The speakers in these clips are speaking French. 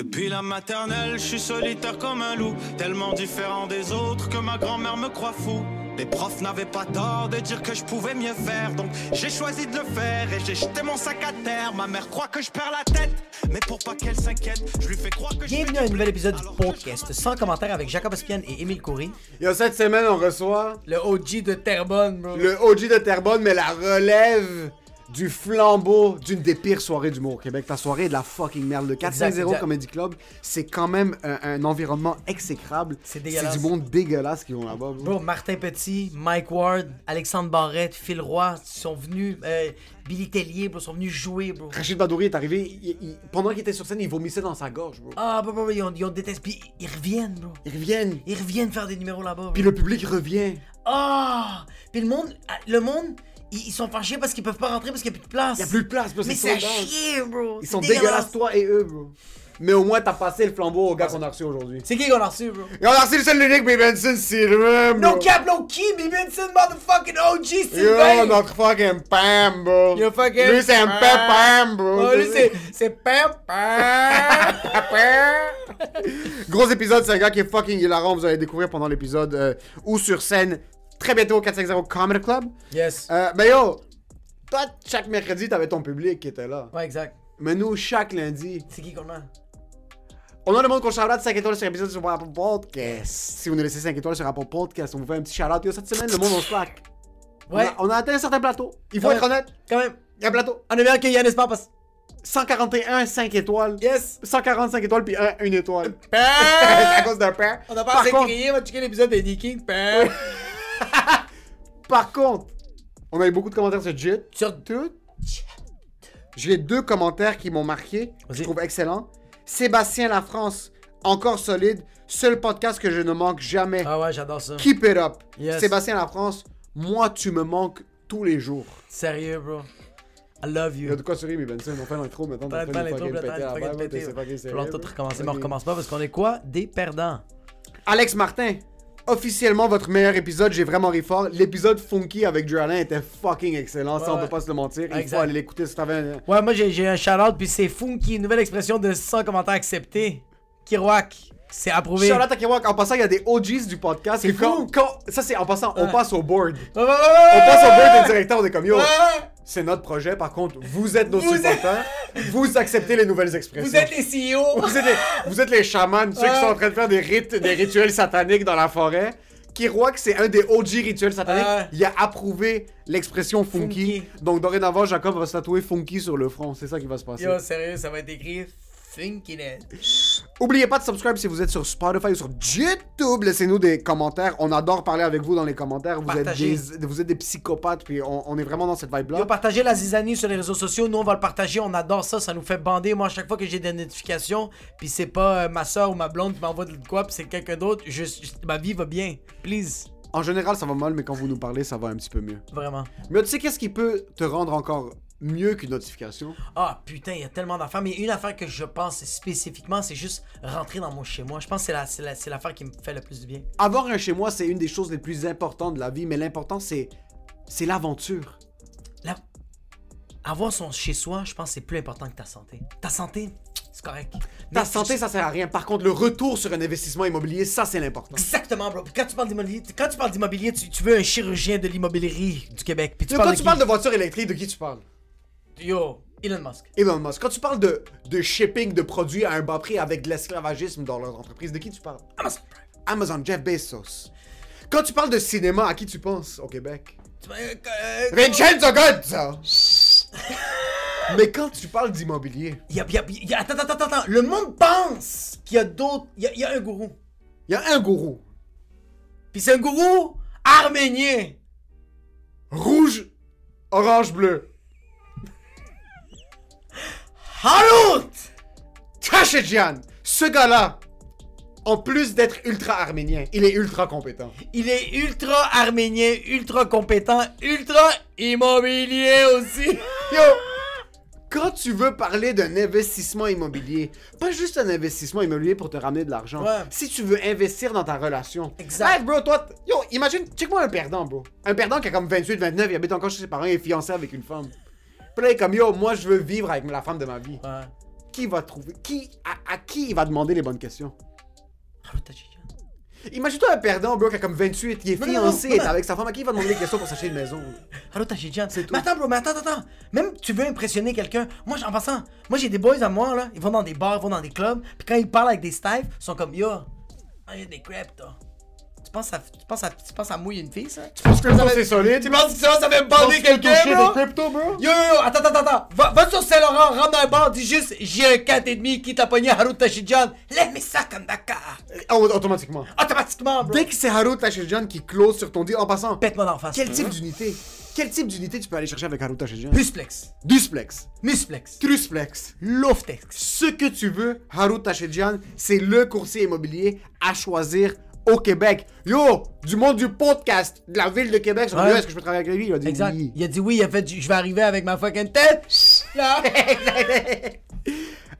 Depuis la maternelle, je suis solitaire comme un loup, tellement différent des autres que ma grand-mère me croit fou. Les profs n'avaient pas tort de dire que je pouvais mieux faire, donc j'ai choisi de le faire et j'ai jeté mon sac à terre. Ma mère croit que je perds la tête, mais pour pas qu'elle s'inquiète, je lui fais croire que je Bienvenue à un nouvel épisode du podcast sans commentaire avec Jacob Espian et Émile Coury. Yo, cette semaine, on reçoit Le OG de Terrebonne, bro. le OG de Terrebonne, mais la relève du flambeau d'une des pires soirées d'humour au Québec. Ta soirée est de la fucking merde. Le Exact, 450 exact. Comedy Club, c'est quand même un, un environnement exécrable. C'est dégueulasse. C'est du monde dégueulasse qui vont là-bas. bro. Bro, Martin Petit, Mike Ward, Alexandre Barrette, Phil Roy sont venus, euh, Billy Tellier, bro, sont venus jouer, bro. Rachid Badouri est arrivé, il- il- pendant qu'il était sur scène, il vomissait dans sa gorge, bro. Ah, bro, bro, ils ont, ils ont détesté. Puis ils reviennent, bro. Ils reviennent, Ils reviennent faire des numéros là-bas, puis le public revient. Ah! Puis le monde, le monde, ils, sont fâchés parce qu'ils peuvent pas rentrer parce qu'il y a plus de place. Il y a plus de place, bro, Mais c'est c'est à chier, bro. Ils C'est sont dégueulasse. dégueulasses, toi et eux, bro. Mais au moins, t'as passé le flambeau au gars qu'on a reçu aujourd'hui. C'est qui qu'on a reçu, bro? Et on a reçu le seul l'unique, Benson, c'est le même, No bro. cap, no key, Benson, motherfucking OG, Yo, Sylvain! notre fucking Pam, bro. Yo, fucking Lui, c'est un Pam. Pam, bro. Oh, lui, c'est. C'est Pam Pam! Gros épisode, c'est un gars qui est fucking hilarant. Vous allez découvrir pendant l'épisode euh, ou sur scène très bientôt au 450 Comedy Club. Yes. Euh, mais yo, toi, chaque mercredi, t'avais ton public qui était là. Ouais, exact. Mais nous, chaque lundi, C'est qui qu'on a? on a le monde qu'on shout-out 5 étoiles sur l'épisode sur Apple Podcast. Si vous nous laissez 5 étoiles sur Apple Podcast, on vous fait un petit shout-out. Yo, cette semaine, le monde, on slack. On Ouais, a- On, a, atteint un certain plateau. Il faut être honnête. quand même. Il y a un plateau. On est bien que Yannis Papas. 141, 5 étoiles. Yes! 145 étoiles, puis 1, une étoile. c'est à cause d'un père. On a pas Par assez contre- crié, on va checker l'épisode des King. Pam! Par contre, on a eu beaucoup de commentaires sur JIT. Sur Tout. J'ai deux commentaires qui m'ont marqué, que je trouve excellents. Sébastien La France, encore solide. Seul podcast que je ne manque jamais. Ah ouais, j'adore ça. Keep it up. Yes. Sébastien La France, moi, tu me manques tous les jours. Sérieux, bro. I love Il y you. a de quoi sourire, mais Benson, on fait l'intro maintenant. Pas fait l'intro, sérieux, leur tout recommencer, mais on recommence pas parce qu'on est quoi? Des perdants. Alex Martin, officiellement votre meilleur épisode, j'ai vraiment ri fort. L'épisode Funky avec Drew Allen était fucking excellent, ça Ouais, on peut pas se le mentir. Il Exact. faut aller l'écouter si t'avais un... Ouais, moi j'ai un shout-out, puis c'est Funky, nouvelle expression de 100 commentaires acceptés. Kiroak, c'est approuvé. Charlotte en passant, il y a des OGs du podcast. C'est quand- fou. quand- ça, c'est en passant, on passe au board. On passe au board des directeurs, on est comme yo. C'est notre projet, par contre, vous êtes nos Vous êtes- supporters. Vous acceptez les nouvelles expressions. Vous êtes les CEO. Vous êtes les, vous êtes les chamans, ceux qui sont en train de faire des rites, des rituels sataniques dans la forêt. Kiroak, c'est un des OG rituels sataniques. Il a approuvé l'expression funky. Funky. Donc, dorénavant, Jacob va se tatouer funky sur le front. C'est ça qui va se passer. Yo, sérieux, ça va être écrit Funkiness. Oubliez pas de subscribe si vous êtes sur Spotify ou sur YouTube. Laissez-nous des commentaires. On adore parler avec vous dans les commentaires. Vous, êtes des, vous êtes des psychopathes, puis on, on est vraiment dans cette vibe-là. Partagez la zizanie sur les réseaux sociaux. Nous, on va le partager. On adore ça. Ça nous fait bander. Moi, à chaque fois que j'ai des notifications, puis c'est pas euh, ma soeur ou ma blonde qui m'envoie de quoi, puis c'est quelqu'un d'autre, je, je- ma vie va bien. Please. En général, ça va mal, mais quand vous nous parlez, ça va un petit peu mieux. Vraiment. Mais tu sais, qu'est-ce qui peut te rendre encore mieux qu'une notification Ah putain, il y a tellement d'affaires. Mais une affaire que je pense spécifiquement, c'est juste rentrer dans mon chez moi. Je pense que c'est la- c'est la- c'est l'affaire qui me fait le plus de bien. Avoir un chez moi, c'est une des choses les plus importantes de la vie, mais l'important, c'est c'est l'aventure. Là, avoir son chez soi, je pense que c'est plus important que ta santé. Ta santé, c'est correct. Ta Mais- santé, ça sert à rien. Par contre, le retour sur un investissement immobilier, ça, c'est l'important. Exactement, bro. Puis quand tu parles d'immobilier, quand tu parles d'immobilier, tu, tu veux un chirurgien de l'immobilierie du Québec. Puis tu parles Quand de tu qui? parles de voiture électrique, de qui tu parles? Yo, Elon Musk. Elon Musk. Quand tu parles de, de shipping de produits à un bas prix avec de l'esclavagisme dans leur entreprise, de qui tu parles? Amazon Prime. Amazon, Jeff Bezos. Quand tu parles de cinéma, à qui tu penses au Québec? Tu euh, euh, Vincenzo Gozzo Mais quand tu parles d'immobilier, attends, attends, attends, attends. Le monde pense qu'il y a d'autres. Il y a, il y a un gourou. il y a un gourou. Puis c'est un gourou arménien. Rouge, orange, bleu. Harout! Kashedjian, ce gars-là, en plus d'être ultra arménien, il est ultra compétent. Il est ultra arménien, ultra compétent, ultra immobilier aussi. Yo, quand tu veux parler d'un investissement immobilier, pas juste un investissement immobilier pour te ramener de l'argent. Ouais. Si tu veux investir dans ta relation. Exact. Hey, bro, toi, yo, imagine, check-moi un perdant, bro. Un perdant qui a comme 28, 29, il habite encore chez ses parents, il est fiancé avec une femme. Puis là, il est comme, yo, moi, je veux vivre avec la femme de ma vie. Ouais. qui va trouver, qui, à, à qui il va demander les bonnes questions? Tachidjian. Imagine-toi un perdant, bro, qui a comme 28, il est Non, fiancé, non, il non. est avec sa femme, à qui il va demander des questions pour s'acheter une maison? Harout Tachidjian. C'est tout. Mais attends, bro, mais attends, attends. Même tu veux impressionner quelqu'un. Moi, en passant, moi j'ai des boys à moi, là. Ils vont dans des bars, ils vont dans des clubs. Puis quand ils parlent avec des staffs, ils sont comme Yo, ah, y a des crêpes, toi. Tu penses à, tu penses à, tu penses à mouiller une fille, ça? Tu penses Crypto, c'est solide? Tu penses que ça, ça va me bander quelqu'un, bro? crypto, bro? Yo, yo, yo, attends, attends, attends. Va, va sur Saint-Laurent, rentre dans un bar, dis juste j'ai un 4,5 qui t'a pogné Harout Tachidjian. Lève mes sacs comme Dakar. Automatiquement. Automatiquement, bro. Dès que c'est Haru Tachidjian qui close sur ton deal, en passant, Pète-moi d'en face. quel type d'unité? Quel type d'unité tu peux aller chercher avec Haru Tachidjian? Plusplex. Dusplex, Musplex. Trusplex. Loftex. Ce que tu veux, Haru Tachidjian, c'est le courtier immobilier à choisir au Québec. Yo, du monde du podcast de la ville de Québec, Ouais. est-ce que je peux travailler avec lui? Il a dit Exact. oui. Il a dit oui, il a fait je vais arriver avec ma fucking tête. Là.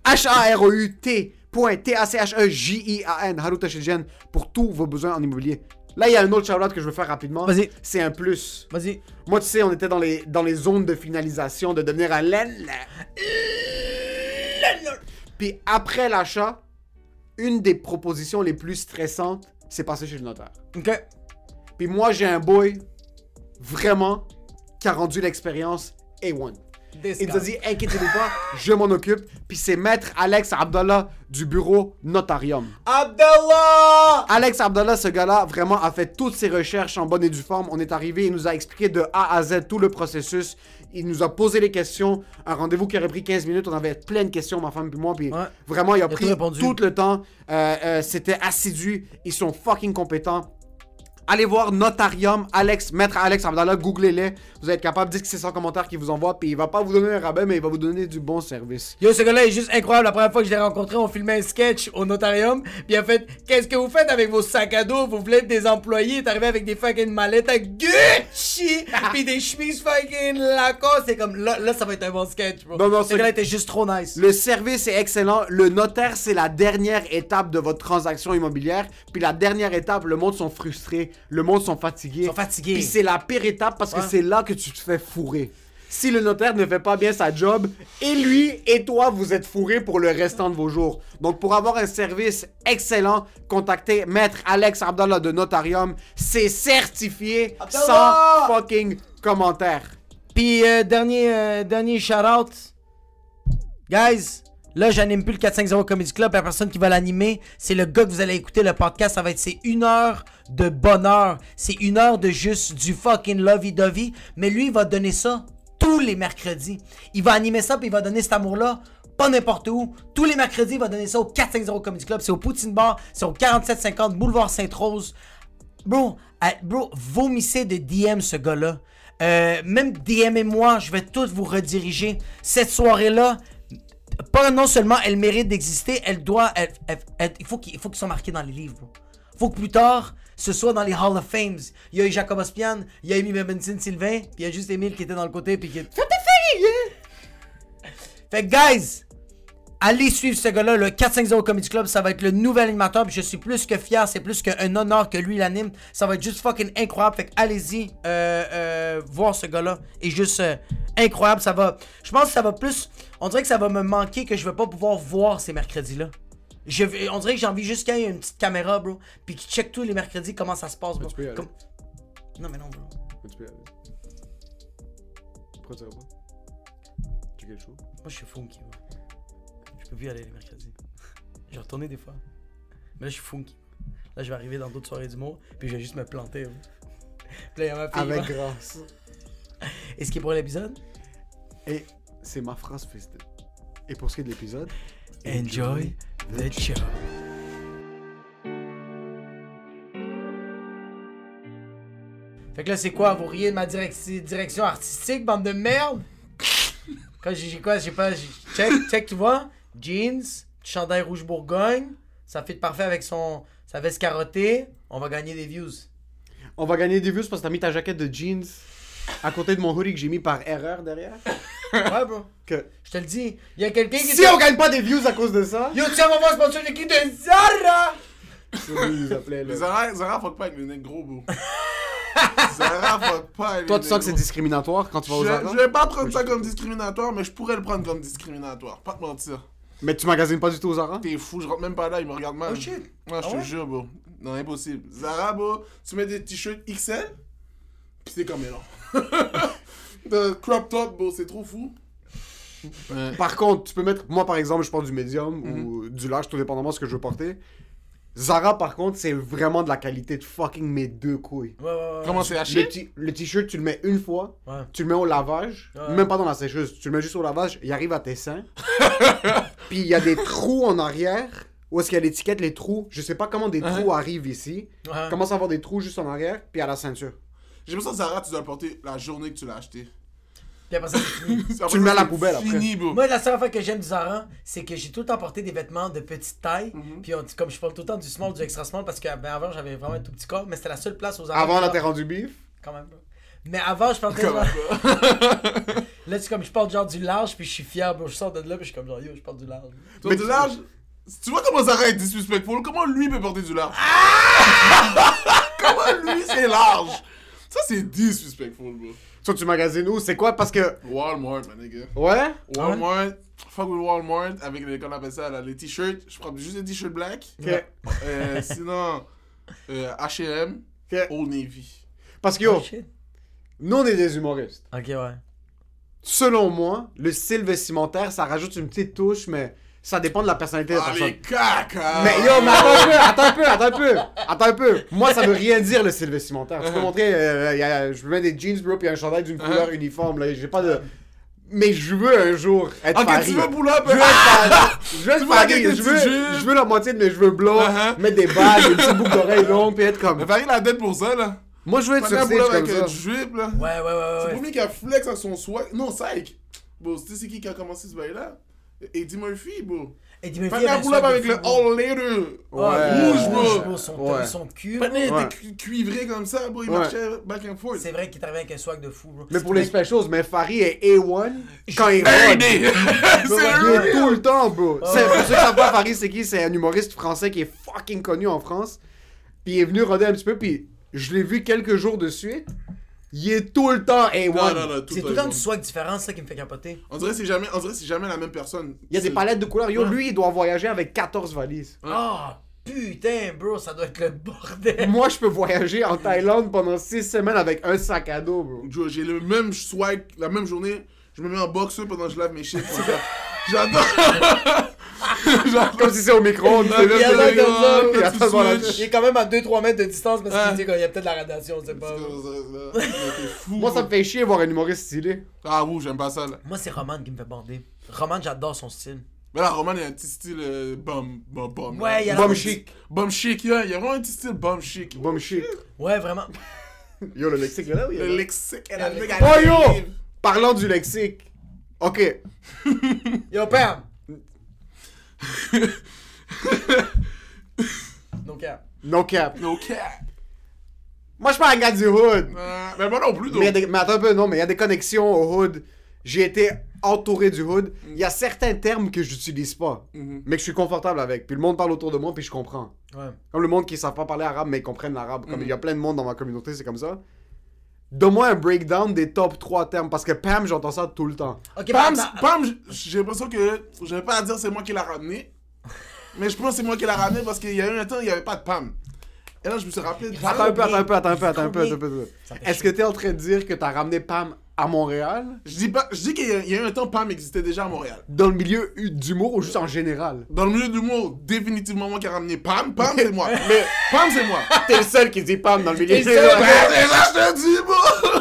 H-A-R-O-U-T. Point T-A-C-H-E-J-I-A-N. Haru Tachidjian pour tous vos besoins en immobilier. Là, il y a un autre shout-out que je veux faire rapidement. Vas-y. C'est un plus. Vas-y. Moi, tu sais, on était dans les, dans les zones de finalisation de devenir un. Puis après l'achat, une des propositions les plus stressantes, c'est passer chez le notaire. Ok? Puis moi, j'ai un boy, vraiment, qui a rendu l'expérience A1. Il nous a dit, inquiétez-vous pas, je m'en occupe. Puis c'est maître Alex Abdallah du bureau Notarium. Abdallah! Alex Abdallah, ce gars-là, vraiment a fait toutes ses recherches en bonne et due forme. On est arrivé, il nous a expliqué de A à Z tout le processus. Il nous a posé les questions. Un rendez-vous qui aurait pris 15 minutes. On avait plein de questions, ma femme et moi. Puis Ouais. vraiment, il a pris tout le temps. Euh, euh, C'était assidu. Ils sont fucking compétents. Allez voir Notarium, Alex, Maître Alex Abdallah, googlez-les. Vous allez être capable, dites que c'est son commentaire qui vous envoie. Puis il va pas vous donner un rabais, mais il va vous donner du bon service. Yo, ce gars-là est juste incroyable. La première fois que je l'ai rencontré, on filmait un sketch au notarium. Puis il a fait Qu'est-ce que vous faites avec vos sacs à dos? Vous voulez être des employés? Il est arrivé avec des fucking mallettes à Gucci. puis des chemises fucking Lacoste. C'est comme là, là, ça va être un bon sketch, bro. Non, non, ce gars-là était juste trop nice. Le service est excellent. Le notaire, c'est la dernière étape de votre transaction immobilière. Puis la dernière étape, le monde sont frustrés. Le monde sont fatigués. Ils sont fatigués. Puis c'est la pire étape parce que c'est là que tu te fais fourrer. Si le notaire ne fait pas bien sa job, et lui et toi, vous êtes fourrés pour le restant de vos jours. Donc pour avoir un service excellent, contactez Maître Alex Abdallah de Notarium. C'est certifié Abdallah! sans fucking commentaire. Puis euh, dernier, euh, dernier shout-out. Guys, là, j'anime plus le 450 Comedy Club. La personne qui va l'animer, c'est le gars que vous allez écouter le podcast. Ça va être c'est une heure de bonheur. C'est une heure de juste du fucking lovey-dovey. Mais lui, il va donner ça tous les mercredis. Il va animer ça, puis il va donner cet amour-là. Pas n'importe où. Tous les mercredis, il va donner ça au 450 Comedy Club. C'est au Poutine Bar. C'est au 4750 Boulevard Sainte-Rose. Bro, bro, vomissez de DM ce gars-là. Euh, même DM et moi, je vais tous vous rediriger. Cette soirée-là, pas non seulement elle mérite d'exister, elle doit. elle- elle- elle- il faut qu'il faut qu'ils soient marqués dans les livres, bro. Faut que plus tard, ce soit dans les Hall of Fames. Il y a eu Jacob Ospian, il y a Amy Benson Sylvain, puis il y a juste Emile qui était dans le côté, puis qui. Fait que, guys, allez suivre ce gars-là, le 450 Comedy Club, ça va être le nouvel animateur, puis je suis plus que fier, c'est plus qu'un honneur que lui l'anime. Ça va être juste fucking incroyable. Fait que allez-y euh, euh, voir ce gars-là. Et juste euh, incroyable, ça va. Je pense que ça va plus. On dirait que ça va me manquer que je vais pas pouvoir voir ces mercredis-là. Je on dirait que j'ai envie juste qu'il y ait une petite caméra, bro, puis qui check tous les mercredis comment ça se passe, bro. tu peux y aller. Comme- Non, mais non, bro. Tu peux y aller. Pourquoi tu vas pas? Checker le show? Moi, je suis funky, Je y aller les mercredis. J'ai retourné des fois. Mais là, je suis funky. Là, je vais arriver dans d'autres soirées d'humour, puis je vais juste me planter. hein. Puis là, il y a ma fille. Avec là. grâce. Et ce qui est pour l'épisode? Et c'est ma phrase festive. Et pour ce qui est de l'épisode, Enjoy the show. Fait que là, c'est quoi? Vous riez de ma direc- direction artistique, bande de merde? Quand j'ai quoi? J'ai pas. Check, check, tu vois? Jeans, chandail rouge Bourgogne. Ça fit parfait avec son sa veste carottée. On va gagner des views. on va gagner des views parce que t'as mis ta jaquette de jeans à côté de mon hoodie que j'ai mis par erreur derrière. Ouais, bro. Que Je te le dis. Il y a quelqu'un qui. si on gagne pas des views à cause de ça, Yo, tiens, on va voir sponsor l'équipe de Zara c'est lui là. Zara, Zara fuck pas avec les nègres gros, bro. Zara fuck pas avec Toi, tu sens que c'est discriminatoire quand tu vas aux Je, Zara? je vais pas prendre ça comme discriminatoire, mais je pourrais le prendre comme discriminatoire. Pas te mentir. Mais tu magasines pas du tout au Zara? T'es fou, je rentre même pas là, il me regarde mal. Oh shit. Ouais, je Ah te jure, bro. Non, impossible. Zara, bro, tu mets des t-shirts XL, pis c'est comme non. De crop top, bro, c'est trop fou. Ouais. Par contre, tu peux mettre. Moi, par exemple, je porte du médium Mhm. ou du large, tout dépendamment de ce que je veux porter. Zara, par contre, c'est vraiment de la qualité de fucking mes deux couilles. Ouais, ouais, ouais. Comment c'est Le, haché le t-shirt, tu le mets une fois, Ouais. tu le mets au lavage, Ouais. même pas dans la sécheuse, tu le mets juste au lavage, il arrive à tes seins. Puis il y a des trous en arrière, où est-ce qu'il y a l'étiquette, les trous. Je sais pas comment des trous arrivent ici. Ouais. Commence à avoir des trous juste en arrière, puis à la ceinture. J'ai l'impression que Zara, tu dois le porter la journée que tu l'as acheté. Puis après ça, c'est fini. Après le mets à la poubelle après. Fini, bro. Moi, la seule affaire que j'aime du Zara, c'est que j'ai tout le temps porté des vêtements de petite taille. Mhm. Puis on- comme je parle tout le temps du small, du extra small, parce que ben, avant j'avais vraiment un tout petit corps, mais c'était la seule place aux Zara. Avant, là, t'es rendu bif? Quand même. Mais avant, je portais genre. là, c'est comme je porte genre du large, puis je suis fier. bro. Je sors de là, puis je suis comme genre yo, je porte du large. Donc, du large, tu vois comment Zara est disrespectful? Comment lui peut porter du large? Comment lui c'est large? Ça c'est disrespectful, bro. Soit tu magasines où? C'est quoi? Parce que. Walmart, my nigga. Ouais? Walmart, fuck with Walmart avec les, qu'on appelle ça, là, les t-shirts. Je prends juste des t-shirts black. Ok. Euh, sinon, euh, H&M, Ok. Old Navy. Parce que yo, Oh, shit. nous on est des humoristes. Ok, ouais. Selon moi, le style vestimentaire, ça rajoute une petite touche, mais ça dépend de la personnalité de la Ah, personne. les caca Mais yo, mais attends un peu, attends un peu, attends un peu, attends un peu. Moi, ça veut rien dire le style vestimentaire. Tu peux Uh-huh. montrer, euh, y a- je mettre des jeans, bro, puis un chandail d'une Uh-huh. couleur uniforme. Là, j'ai pas de. Mais je veux un jour être Ok, Farid. tu veux pull up Je veux être. Je veux être Tu veux tes Je veux, je veux la moitié de mes cheveux blonds, Uh-huh. mettre des bagues, des petites boucles d'oreilles longues, puis être Mais comme. Farid la tête pour ça, là. Moi, je veux être sur stage up comme avec un ça. drip, là. Ouais, ouais, ouais, C'est ouais. le ouais. premier qui a flex à son swag. Non, Psych. Bon, tu sais c'est qui qui a commencé ce bail-là? Eddie Murphy, bro. Et dis-moi, Pas un pull avec le all later. Ouais. Rouge, bro. Son, Ouais. son cul. Ouais. était cu- cuivré comme ça, bro. Il marchait back and forth. C'est vrai qu'il arrivé avec un swag de fou, bro. Mais pour les specials, mais Farid est A1 quand il. Il C'est est tout le temps, bro. C'est- Pour ceux qui savent pas, Farid, c'est qui? C'est un humoriste français qui est fucking connu en France. Puis il est venu roder un petit peu, puis je l'ai vu quelques jours de suite. Il est tout le temps A1. Non, non, non, tout C'est tout le temps du swag différent, c'est ça qui me fait capoter. On dirait que c'est jamais, on dirait que c'est jamais la même personne. Il y a des palettes de couleurs. Yo, Ouais. lui, il doit voyager avec 14 valises. Ah, putain, bro, ça doit être le bordel. Moi, je peux voyager en Thaïlande pendant 6 semaines avec un sac à dos, bro. J'ai le même swag, la même journée. Je me mets en boxeur pendant que je lave mes shit. J'adore. J'adore. Comme si c'est au micro-ondes. Il c'est Il là, y a c'est là comme ça, puis. Il est quand même à 2-3 mètres de distance parce Ah. qu'il dit qu'il y a peut-être la radiation, on sait pas. T'es fou. Moi, ça me fait chier voir un humoriste stylé. Ah, ouh, j'aime pas ça, là. Moi, c'est Roman qui me fait bander. Roman, j'adore son style. Mais là, Roman, il a un petit style euh, bum, bum, bum. Ouais, il y a Bum la- chic. Bum chic, yeah. Il y a vraiment un petit style bum chic. Bum chic. Ouais, vraiment. Yo, le lexique, là, oui. Le lexique, elle a le mec Oh yo! la- Parlant du lexique. Ok. Yo, Pam! Donc, euh, No cap. No cap. Moi, je suis pas un gars du hood. Euh, mais moi non plus, Mais, des- attends un peu, non, mais il y a des connexions au hood. J'ai été entouré du hood. Il y a certains termes que j'utilise pas, Mhm. mais que je suis confortable avec. Puis le monde parle autour de moi, puis je comprends. ouais. Comme le monde qui ne savent pas parler arabe, mais ils comprennent l'arabe. Comme Mhm. il y a plein de monde dans ma communauté, c'est comme ça. Donne-moi un breakdown des top 3 termes, parce que Pam, j'entends ça tout le temps. Ok, Pam, bah, j'ai l'impression que. Je vais pas à dire c'est moi qui l'a ramené. Mais je pense que c'est moi qui l'a ramené parce qu'il y a eu un temps, il n'y avait pas de Pam. Et là, je me suis rappelé Attends un peu, attends un peu, attends un peu, attends un peu. Attends un peu. Est-ce que tu es en train de dire que tu as ramené Pam à Montréal Je dis, pas, je dis qu'il y, a- il y a eu un temps, Pam existait déjà à Montréal. Dans le milieu d'humour ou juste en général? Dans le milieu de l'humour, définitivement moi qui a ramené Pam. Pam, c'est moi. Mais Pam, c'est moi. T'es le seul qui dit Pam dans le milieu bon.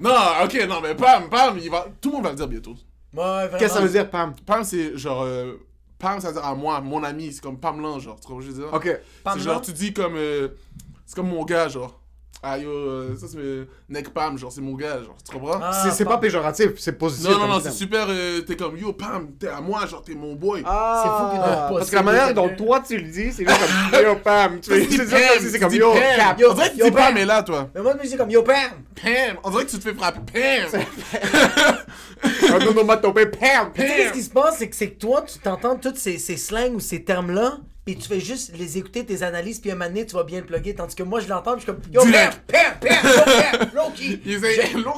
Non, ok, non, mais Pam, Pam, il va... tout le monde va le dire bientôt. Ouais. Qu'est-ce que ça veut dire, Pam? Pam, c'est genre. euh, Pam, ça veut dire à moi, mon ami, c'est comme Pam Lan, genre. Tu comprends ce que je veux dire? Ok. Pam C'est genre, tu dis comme. euh, c'est comme mon gars, genre. Ah yo, euh, ça c'est Neck Pam, genre, c'est mon gars, genre. Tu comprends? Ah, C'est- c'est pas Pam. péjoratif, c'est positif. non, non, non, c'est super. euh, t'es comme yo, Pam, t'es à moi, genre, t'es mon boy. Ah, C'est fou pas Parce que la manière dont que- toi tu le dis, c'est juste comme Yo Pam. Tu dis c'est Pam, comme Yo Pam. On dirait que tu dis Pam. Pam est là, toi. Mais moi, je me dis comme Yo, Pam! Pam! On dirait que tu te fais frapper. Pam! Un onomatopée, Pam. Tu sais, ce qui se passe, c'est que, c'est que toi, tu t'entends tous ces, ces slangs ou ces termes-là, puis tu fais juste les écouter, tes analyses, puis un moment donné, tu vas bien le plugger. Tandis que moi, je l'entends, je suis comme Yo, Pam! Pam! Pam! Yo, Pam! Loki!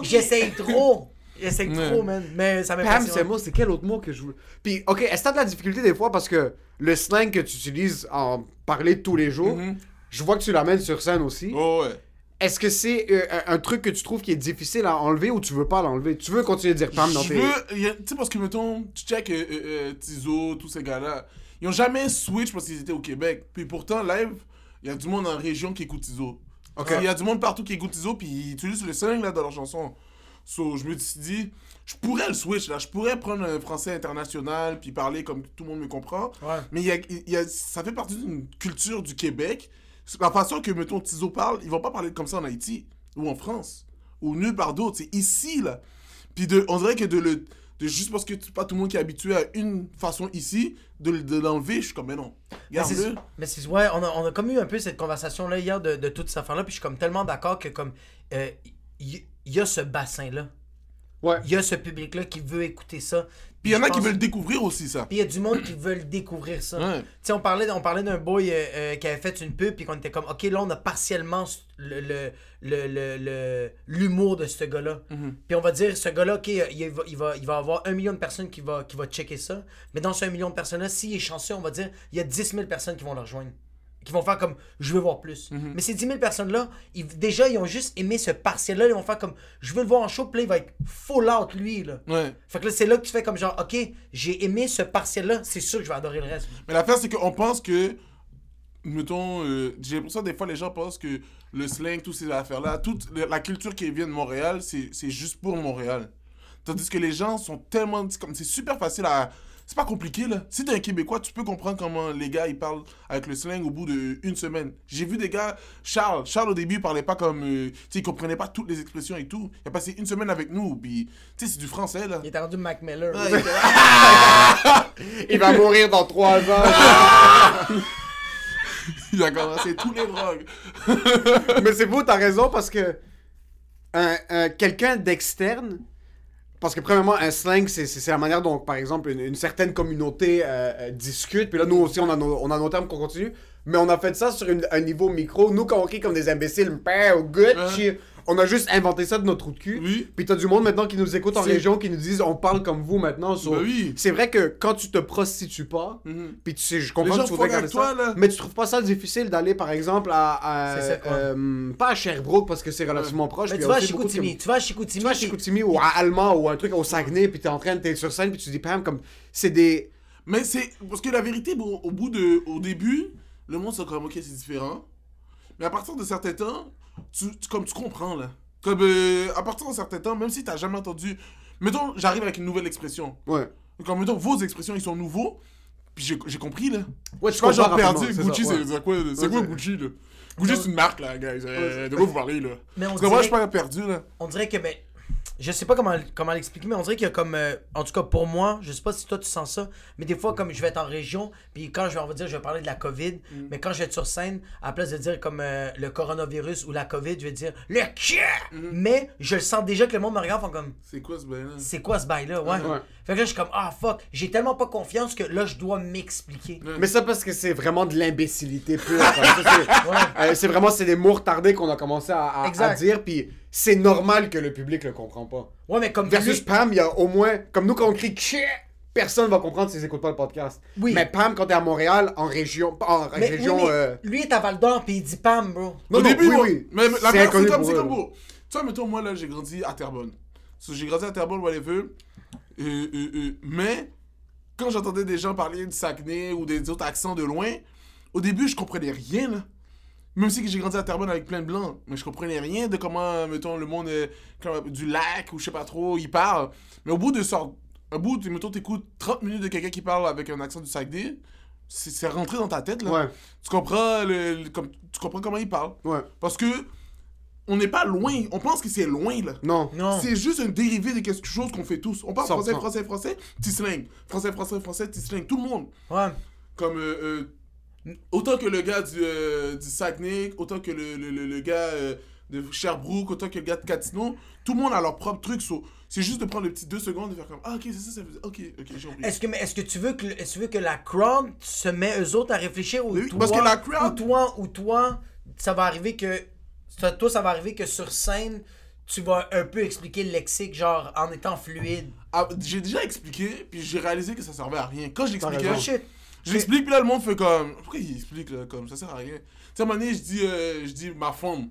J'essaye trop. Ouais. trop, man. Mais ça Pam, m'impressionne. c'est mot, c'est quel autre mot que je veux? Puis, ok, est-ce que t'as de la difficulté des fois parce que le slang que tu utilises en parler tous les jours, Mhm. je vois que tu l'amènes sur scène aussi. Oh, ouais. Est-ce que c'est euh, un, truc que tu trouves qui est difficile à enlever ou tu veux pas l'enlever? Tu veux continuer de dire Pam dans tes. Tu sais, parce que, mettons, tu check euh, euh, euh, Tizo, tous ces gars-là, ils ont jamais switch parce qu'ils étaient au Québec. Puis pourtant, live, il y a du monde en région qui écoute Tizo. Il y a du monde partout qui écoute Tizo, puis ils utilisent le slang là dans leurs chansons. So, je me suis dit, je pourrais le switch là. Je pourrais prendre un français international, puis parler comme tout le monde me comprend. Ouais. Mais y a, y a- ça fait partie d'une culture du Québec. La façon que, mettons, Tizo parle, ils vont pas parler comme ça en Haïti, ou en France, ou nulle part d'autre. C'est ici, là. Puis de, on dirait que de le. De juste parce que c'est pas tout le monde qui est habitué à une façon ici, de, le- de l'enlever, je suis comme, mais non. Mais c'est- Garde-le. Mais c'est ouais, on a, on a comme eu un peu cette conversation là hier de, de toute cette affaire là, puis je suis comme tellement d'accord que comme euh, il il y, a ce bassin là, Ouais. il y a ce public là qui veut écouter ça. Puis il y en a qui veulent découvrir aussi ça. Puis il y a du monde qui veulent découvrir ça. Ouais. Tu sais, on parlait, on parlait d'un boy euh, euh, qui avait fait une pub, puis qu'on était comme, ok, là, on a partiellement le, le, le, l'humour de ce gars-là. Mhm. Puis on va dire, ce gars-là, ok, il va, il, va, il va avoir un million de personnes qui va, qui va checker ça. Mais dans ce million de personnes-là, s'il est chanceux, on va dire, il y a 10 000 personnes qui vont le rejoindre. Qui vont faire comme, je veux voir plus. Mhm. Mais ces 10 000 personnes-là, ils- déjà, ils ont juste aimé ce partiel-là. Ils vont faire comme, je veux le voir en show, puis là, il va être full out, lui, là. Ouais. Fait que là, c'est là que tu fais comme genre, ok, j'ai aimé ce partiel-là, c'est sûr que je vais adorer le reste. Mais l'affaire, c'est qu'on pense que. Mettons, euh, j'ai l'impression des fois les gens pensent que le slang, toutes ces affaires-là, toute la culture qui vient de Montréal, c'est juste pour Montréal. Tandis que les gens sont tellement. C'est super facile à. C'est pas compliqué là. Si t'es un Québécois, tu peux comprendre comment les gars ils parlent avec le slang au bout d'une semaine. J'ai vu des gars, Charles, Charles au début il parlait pas comme. euh, tu sais, il comprenait pas toutes les expressions et tout. Il a passé une semaine avec nous, puis. Tu sais, c'est du français là. Il était rendu Mac Miller. Ouais, il était là. Il va mourir dans 3 ans. il a commencé tous les drogues. Mais c'est beau, t'as raison, parce que un, un- quelqu'un d'externe, parce que premièrement, un slang, c'est la manière dont, par exemple, une, une certaine communauté euh, euh, discute, puis là, nous aussi, on a nos, on a nos termes qu'on continue, mais on a fait ça sur une- un niveau micro. Nous, quand on crie comme des imbéciles, au Gucci, on a juste inventé ça de notre trou de cul. Oui. Puis t'as du monde maintenant qui nous écoute en région, qui nous disent on parle comme vous maintenant. so- Bah oui. C'est vrai que quand tu te prostitues pas, Mhm. puis tu sais, je comprends que tu voudrais garder ça, toi, là. mais tu trouves pas ça difficile d'aller par exemple à, à- C'est ça, euh, pas à Sherbrooke parce que c'est relativement proche. Mais puis tu vas à Chicoutimi, tu vas à Chicoutimi. tu vas à Chicoutimi ou à Allemand ou un truc au Saguenay puis t'es en train de t'être sur scène puis tu dis Pam comme c'est des Mais c'est. Parce que la vérité, bon, au bout de. Au début, le monde c'est comme, ok, c'est différent. Mais à partir de certains temps, tu, tu- comme tu comprends, là. Comme, euh, à partir d'un certain temps, même si t'as jamais entendu. Mettons, j'arrive avec une nouvelle expression. ouais Comme, mettons, vos expressions, ils sont nouveaux. Puis j'ai compris, là. ouais Je suis pas genre perdu. Gucci, ouais. c'est quoi, c'est Ouais, quoi Gucci, là? Gucci, c'est une marque, là, guys. Euh, Ouais, de quoi vous parlez, là? Mais on Parce que moi, je suis pas perdu, là. on dirait que, mais, je sais pas comment, comment l'expliquer, mais on dirait qu'il y a comme, euh, en tout cas pour moi, je sais pas si toi tu sens ça, mais des fois, comme je vais être en région, puis quand je vais, on va dire, je vais parler de la COVID, mais quand je vais être sur scène, à la place de dire comme euh, le coronavirus ou la COVID, je vais dire le kia! Mais je le sens déjà que le monde me regarde, font comme, C'est quoi ce bail-là? c'est quoi ce bail-là, ouais. Ouais. Fait que là, je suis comme, ah fuck, j'ai tellement pas confiance que là, je dois m'expliquer. Mais ça parce que c'est vraiment de l'imbécilité pure. euh, c'est vraiment c'est des mots retardés qu'on a commencé à, à- dire puis c'est normal que le public le comprend pas. Ouais, mais comme Versus Pam, il y a au moins comme nous quand on crie Chie personne va comprendre s'ils écoutent pas le podcast. Oui. Mais Pam quand t'es à Montréal en région en mais, région oui, mais euh, lui est à Val d'Or, puis il dit Pam, bro. Non, Au non, début, oui. Mais mais la C'est comme, c'est comme, bro. Tu vois, mettons, moi, là, j'ai grandi à Terrebonne. So, j'ai grandi à Terrebonne, whatever. Euh, euh, euh, mais, quand j'entendais des gens parler du Saguenay ou des autres accents de loin, au début, je comprenais rien, là. Même si que j'ai grandi à Terrebonne avec plein de blancs, mais je comprenais rien de comment, mettons, le monde du lac ou je sais pas trop, il parle. Mais au bout de sort, au bout, de, mettons, t'écoutes 30 minutes de quelqu'un qui parle avec un accent du Saguenay, c'est c'est rentré dans ta tête, là. Ouais, Tu comprends, le, le- comme, tu comprends comment il parle. ouais. Parce que on n'est pas loin. On pense que c'est loin, là. Non. Non. C'est juste un dérivé de quelque chose qu'on fait tous. On parle 100%. français, français, français, petit slang. Français, français, français, petit slang. Tout le monde. Ouais. Comme, euh, euh, autant que le gars du, euh, du Saguenay, autant que le, le, le, le gars euh, de Sherbrooke, autant que le gars de Gatineau, tout le monde a leur propre truc. so, c'est juste de prendre le petit deux secondes et faire comme, ah, ok, c'est ça, ça veut dire, ok, ok, j'ai compris. Est-ce que, mais est-ce que tu veux que, le- est-ce que tu veux que la crowd se met eux autres à réfléchir ou Oui, toi, parce que la crowd- ou toi, ou toi, ça va arriver que, toi, ça va arriver que sur scène, tu vas un peu expliquer le lexique, genre en étant fluide. Ah, j'ai déjà expliqué, puis j'ai réalisé que ça servait à rien. Quand je l'expliquais, raison. Shit. je l'explique, puis là, le monde fait comme. Pourquoi il explique là, comme ça sert à rien? Tu sais, à un moment donné, je dis, euh, je dis ma femme.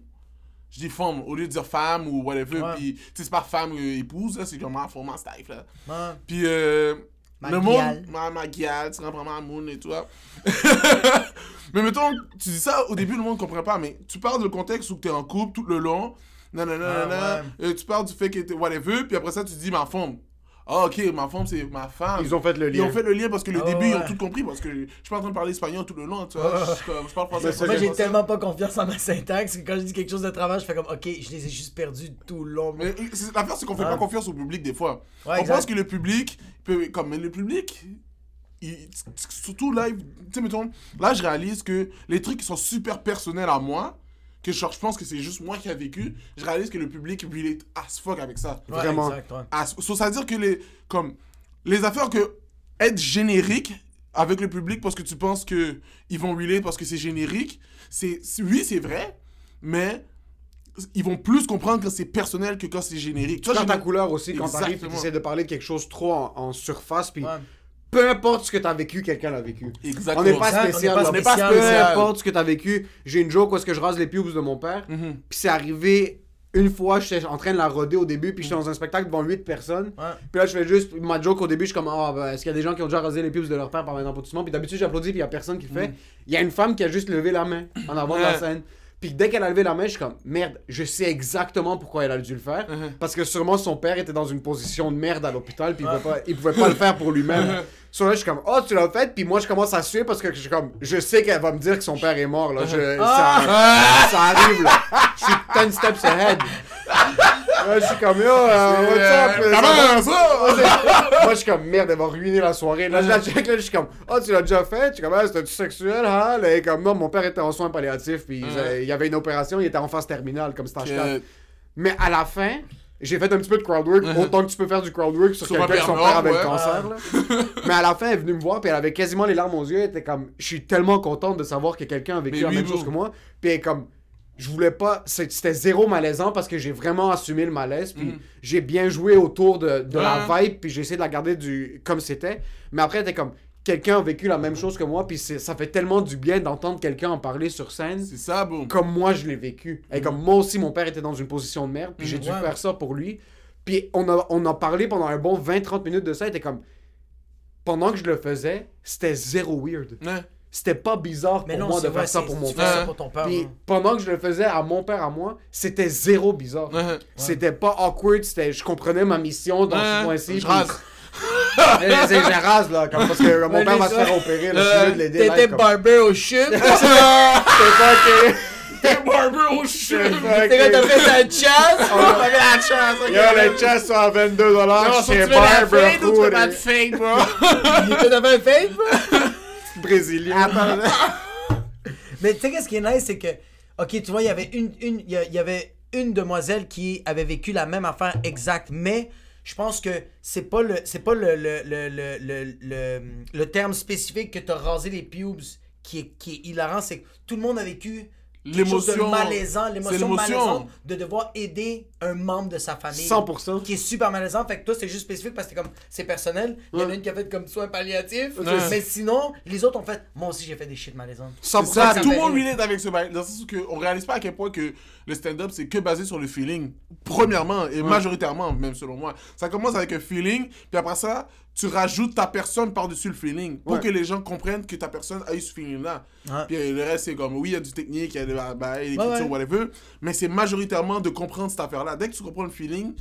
Je dis femme au lieu de dire femme ou whatever. Ouais. Puis, tu sais, c'est pas femme ou épouse, là, c'est comme ma femme, ma staff, là. Ouais. Puis, euh, Ma le guiale. monde, ma, ma guiale, tu comprends ma moon et tout. hein. mais mettons, tu dis ça, au début, le monde comprend pas, mais tu parles du contexte où tu es en couple tout le long, nanana, Ah, nanana, euh, tu parles du fait que t'es whatever, puis après ça, tu dis ma femme. Ah, ok, ma femme, c'est ma femme. Ils ont fait le Ils lien. ont fait le lien parce que le Ah, début, ils ouais. ont tout compris, parce que je suis pas en train de parler espagnol tout le long, tu vois. Je, suis comme- je parle français. Moi, français, j'ai français. tellement pas confiance en ma syntaxe que quand je dis quelque chose de travers, je fais comme, ok, je les ai juste perdus tout le long. Mais c'est- l'affaire, c'est qu'on fait pas confiance au public des fois. Ouais, on exact. pense que le public peut. Comme, mais le public. il- surtout là, tu sais, mettons, là, je réalise que les trucs qui sont super personnels à moi, que genre, je pense que c'est juste moi qui a vécu, je réalise que le public relate as fuck avec ça. Ouais, Vraiment. exact, ouais. As- so, ça veut dire que les. Comme. Les affaires que. Être générique avec le public parce que tu penses que ils vont relate parce que c'est générique, c'est. Oui, c'est vrai, mais. Ils vont plus comprendre quand c'est personnel que quand c'est générique. Tu vois, Quand j'ai ta couleur aussi, quand t'arrives Exactement. t'essaies de parler de quelque chose trop en, en surface, puis Ouais. Peu importe ce que t'as vécu, quelqu'un l'a vécu. Exactement. On n'est pas on spécial. n'est pas là. On n'est pas spécial. Peu importe ce que t'as vécu. J'ai une joke où est-ce que je rase les pubs de mon père. Mhm. Puis c'est arrivé une fois, j'étais en train de la roder au début, puis j'étais dans un spectacle devant 8 personnes. Ouais. Puis là, je fais juste ma joke au début, je suis comme, ah, ben, est-ce qu'il y a des gens qui ont déjà rasé les pubs de leur père par un applaudissement? Puis d'habitude, j'applaudis, puis il y a personne qui le fait. Il y a une femme qui a juste levé la main en avant de la scène. Puis dès qu'elle a levé la main, je suis comme, merde, je sais exactement pourquoi elle a dû le faire. Mhm. Parce que sûrement son père était dans une position de merde à l'hôpital, puis il, pouvait pas, il pouvait pas le faire pour lui-même. Sur là, je suis comme, oh, tu l'as fait, puis moi, je commence à suer parce que je suis comme, je sais qu'elle va me dire que son père est mort, là. Je- Ah! ça, ça arrive, là. Je suis 10 steps ahead. Là, je suis comme, yo, euh, what's up? Euh, Ça ça? Moi, je suis comme, merde, elle va ruiner la soirée. Là, je la check, là, je suis comme, oh, tu l'as déjà fait? Je suis comme, ah, c'était-tu sexuel, hein? Là, elle est comme, non, mon père était en soins palliatifs, puis il y avait une opération, il était en phase terminale, comme stage 4. Euh, Mais à la fin, j'ai fait un petit peu de crowdwork, autant que tu peux faire du crowdwork sur Sur quelqu'un un que son père avait le cancer. Là. Mais à la fin, elle est venue me voir, puis elle avait quasiment les larmes aux yeux. Elle était comme, je suis tellement contente de savoir que quelqu'un a vécu Mais la oui, même chose que moi. Puis elle est comme, je voulais pas, c'était zéro malaisant parce que j'ai vraiment assumé le malaise, puis Mhm. j'ai bien joué autour de, de la vibe, puis j'ai essayé de la garder du, comme c'était. Mais après, elle était comme, quelqu'un a vécu la même chose que moi, puis c'est- ça fait tellement du bien d'entendre quelqu'un en parler sur scène C'est ça, bon. comme moi je l'ai vécu. Et comme moi aussi, mon père était dans une position de merde, puis j'ai Mhm. dû Ouais. faire ça pour lui. Puis on a, on a parlé pendant un bon 20-30 minutes de ça, il était comme. Pendant que je le faisais, c'était zéro weird. Ouais. C'était pas bizarre Mais pour non, moi de vrai, faire ça pour mon père. pour ton père. Puis hein. pendant que je le faisais à mon père, à moi, c'était zéro bizarre. Ouais. C'était pas awkward, c'était, je comprenais ma mission dans ce point-ci. Je c'est- je rase là, comme- parce que mon père va se faire opérer, là, je suis mieux de l'aider. T'étais barber au chute. C'était pas que- Barber au pas T'es quand t'as fait ta chasse? T'avais la chance, ok. Yo, les chests sont à 22 dollars chez Barber ou tu veux pas de fade, bro? T'as fait un bro? brésilien. Mais tu sais, qu'est-ce qui est nice, c'est que, ok, tu vois, il y avait une, une, il y avait une demoiselle qui avait vécu la même affaire exacte, mais je pense que c'est pas le, c'est pas le, le, le, le, le, le, le terme spécifique que t'as rasé les pubes qui est, qui est hilarant, c'est que tout le monde a vécu L'émotion. malaisant, l'émotion malaisante de devoir aider un membre de sa famille. 100%. Qui est super malaisant. Fait que toi, c'est juste spécifique parce que c'est comme c'est personnel. Il y en a une qui a fait comme soin palliatif. Ouais. Mais sinon, les autres ont fait. Moi aussi, j'ai fait des shit malaisantes. 100%. C'est ça, ça tout le monde relate avec ce bail. Dans le sens qu'on réalise pas à quel point que le stand-up, c'est que basé sur le feeling. Premièrement, et majoritairement, même selon moi. Ça commence avec un feeling, puis après ça, tu rajoutes ta personne par-dessus le feeling. Pour Ouais. que les gens comprennent que ta personne a eu ce feeling-là. Ouais. Puis le reste, c'est comme, oui, il y a du technique, il y a de la bail, l'écriture, whatever. Mais c'est majoritairement de comprendre cette affaire-là. Dès que tu comprends le feeling,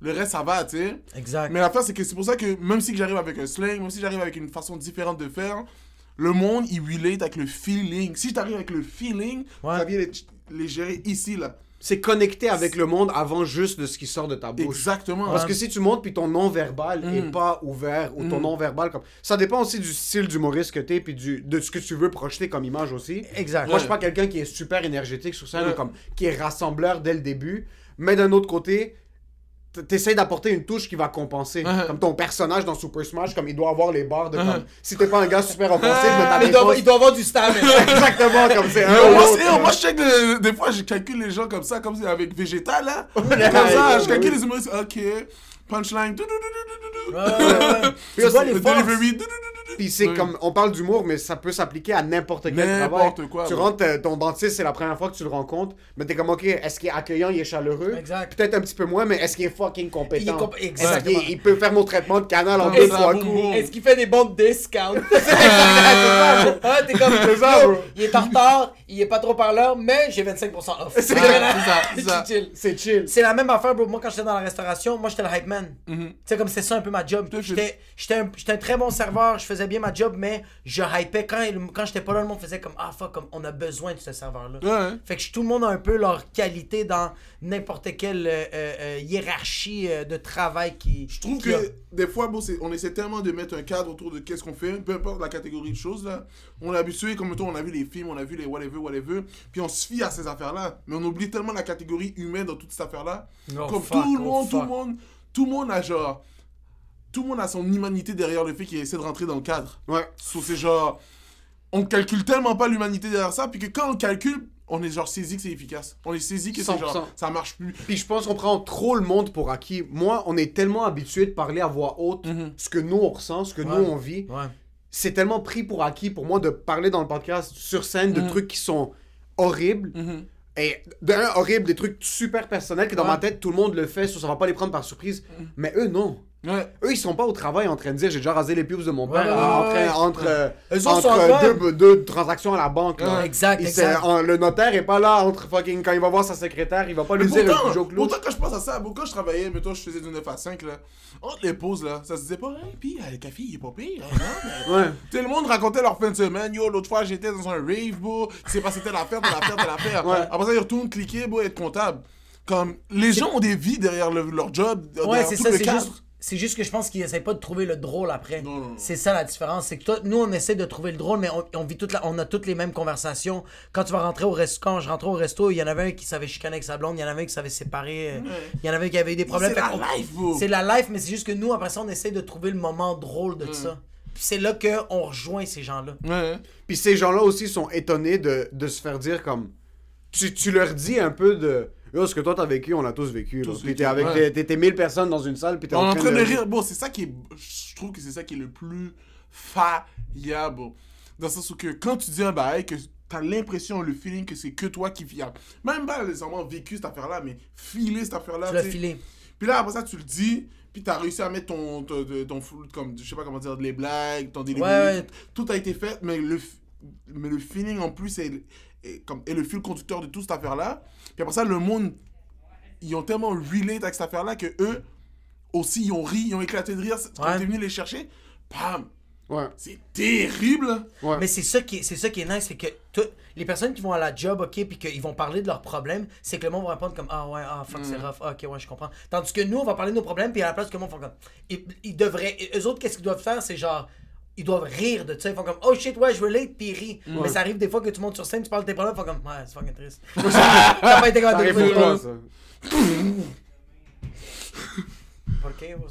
le reste, ça va, tu sais. Exact. Mais l'affaire, c'est que c'est pour ça que même si j'arrive avec un slang, même si j'arrive avec une façon différente de faire, le monde, il relate avec le feeling. Si t'arrives avec le feeling, Ouais. ça vient les gérer ici, là. C'est connecté avec le monde avant juste de ce qui sort de ta bouche. Exactement. Parce que si tu montes puis ton non-verbal Mm. est pas ouvert ou ton non-verbal comme ça dépend aussi du style d'humoriste que t'es puis du de ce que tu veux projeter comme image aussi. Exact. Moi je suis pas quelqu'un qui est super énergétique sur scène Ouais. ou comme qui est rassembleur dès le début, mais d'un autre côté t'essayes d'apporter une touche qui va compenser. Uh-huh. Comme ton personnage dans Super Smash, comme il doit avoir les barres de Uh-huh. comme. Si t'es pas un gars super offensif, mais t'as il doit, il doit avoir du stamina. Exactement, comme c'est un moi, moi, je check le- des fois, je calcule les gens comme ça, comme c'est avec Végétal, là. Comme ça, je calcule les humoristes. Ok, punchline. dou, dou, dou, dou, dou, dou. Ouais, ouais, ouais. Tu Yo, vois c'est les Le forces. delivery. Puis c'est Ouais. comme, on parle d'humour, mais ça peut s'appliquer à n'importe quel travail. N'importe quoi, Tu ouais. rentres, euh, ton dentiste, c'est la première fois que tu le rencontres, mais t'es comme, ok, est-ce qu'il est accueillant, il est chaleureux? Exact. Peut-être un petit peu moins, mais est-ce qu'il est fucking Il est compétent? comp- Est-ce Exactement. qu'il il peut faire mon traitement de canal en deux, boum. Est-ce qu'il fait des bons discounts? Ah, t'es comme, C'est ça, yo, bro. il est en retard, il est pas trop parleur, mais j'ai 25% off. C'est c'est ça, c'est ça. chill. C'est chill. C'est la même affaire, bro. Moi, quand j'étais dans la restauration, moi, j'étais le hype man. Mhm. Tu sais, comme c'est ça un peu ma job. J'étais j'étais un, j'étais un très bon serveur, je faisais bien ma job, mais je hypais. Quand, quand j'étais pas là, le monde faisait comme Ah fuck, comme on a besoin de ce serveur-là. Ouais. Fait que tout le monde a un peu leur qualité dans n'importe quelle euh, euh, euh, hiérarchie de travail qui. Je trouve qui a. que des fois, bon, c'est- on essaie tellement de mettre un cadre autour de qu'est-ce qu'on fait, peu importe la catégorie de choses, là. On est habitué, comme toi, on a vu les films, on a vu les whatever, whatever, puis on se fie à ces affaires-là. Mais on oublie tellement la catégorie humaine dans toute cette affaire-là. Oh, comme fuck, tout le oh, monde, tout le monde, tout le monde a genre. Tout le monde a son humanité derrière le fait qu'il essaie de rentrer dans le cadre. Ouais. So, c'est genre. On calcule tellement pas l'humanité derrière ça, puis que quand on le calcule, on est genre saisi que c'est efficace. On est saisi que c'est 100%. genre. Ça marche plus. Puis je pense qu'on prend trop le monde pour acquis. Moi, on est tellement habitué de parler à voix haute Mhm. ce que nous on ressent, ce que Ouais. nous on vit. Ouais. C'est tellement pris pour acquis pour moi de parler dans le podcast sur scène de Mhm. trucs qui sont horribles. Mhm. Et d'un, horrible, des trucs super personnels que dans Ouais. ma tête, tout le monde le fait, ça va pas les prendre par surprise. Mais eux, non. Ouais. Eux, ils sont pas au travail en train de dire j'ai déjà rasé les pubs de mon père Ouais, euh, ouais, en ouais, train- ouais. entre, entre deux, deux transactions à la banque. là. Exact, Il exact. en- le notaire est pas là entre fucking quand il va voir sa secrétaire, il va pas lui Mais dire pourtant, un joke pourtant, quand je pense à ça, bon, quand je travaillais, mettons, je faisais du 9 à 5, là, entre les pauses, là, ça se disait pas, hey, pis euh, le café, il est pas pire, hein, non, mais... Ouais. Tout le monde racontait leur fin de semaine. Yo, l'autre fois, j'étais dans un rave, bro. Il s'est passé telle affaire, telle affaire, telle affaire. Ouais. Après ça, ils retournent cliquer, bro, être comptable. Comme, les gens ont des vies derrière le- leur job, Ouais, derrière c'est tout ça, le c'est cadre. juste, c'est juste que je pense qu'ils essaient pas de trouver le drôle après. Non, non, non. C'est ça la différence. C'est que toi, nous, on essaie de trouver le drôle, mais on, on vit toute la- on a toutes les mêmes conversations. Quand tu vas rentrer au resto, quand je rentrais au resto, il y en avait un qui savait chicaner avec sa blonde, il y en avait un qui savait séparer, euh, il y en avait un qui avait eu des problèmes. C'est la life, bro. C'est la life, mais c'est juste que nous, après ça, on essaie de trouver le moment drôle de ça. Puis c'est là qu'on rejoint ces gens-là. Ouais. Puis ces gens-là aussi sont étonnés de, de se faire dire comme. Tu, tu leur dis un peu de. Yo, ce que toi t'as vécu, on l'a tous vécu. là. Tous Puis vécu, t'es avec ouais. t'es- t'es- t'es 1000 personnes dans une salle, puis t'es On en train de rire. Bon, c'est ça qui est. Je trouve que c'est ça qui est le plus faillable. Dans le sens où que quand tu dis un bail, que t'as l'impression, le feeling que c'est que toi qui vis. Même pas nécessairement vécu cette affaire-là, mais filer cette affaire-là. Tu l'as filé. Puis là, après ça, tu le dis, puis t'as réussi à mettre ton, ton, ton, ton full- comme, je sais pas comment dire, les blagues, ton Ouais, ouais. tout a été fait, mais le, mais le feeling en plus est, est, comme, est le fil conducteur de toute cette affaire-là. Puis après ça, le monde, ils ont tellement relate avec cette affaire-là que eux aussi, ils ont ri, ils ont éclaté de rire quand Ouais. t'es venu les chercher. Bam! Ouais. C'est terrible! Ouais. Mais c'est ça qui est, c'est ça qui est nice, c'est que tout- les personnes qui vont à la job, ok, puis qu'ils vont parler de leurs problèmes, c'est que le monde va répondre comme ah ouais, ah fuck c'est rough, Ah, ok ouais je comprends. Tandis que nous on va parler de nos problèmes, puis à la place que le monde font comme ils, ils devraient, eux autres qu'est-ce qu'ils doivent faire, c'est genre ils doivent rire de ça, ils font comme oh shit ouais je relate puis ils rient. Mais ça arrive des fois que tu montes sur scène, tu parles de tes problèmes, ils font comme ouais c'est fucking triste. T'as pas été capable de le ça. Ok, vos-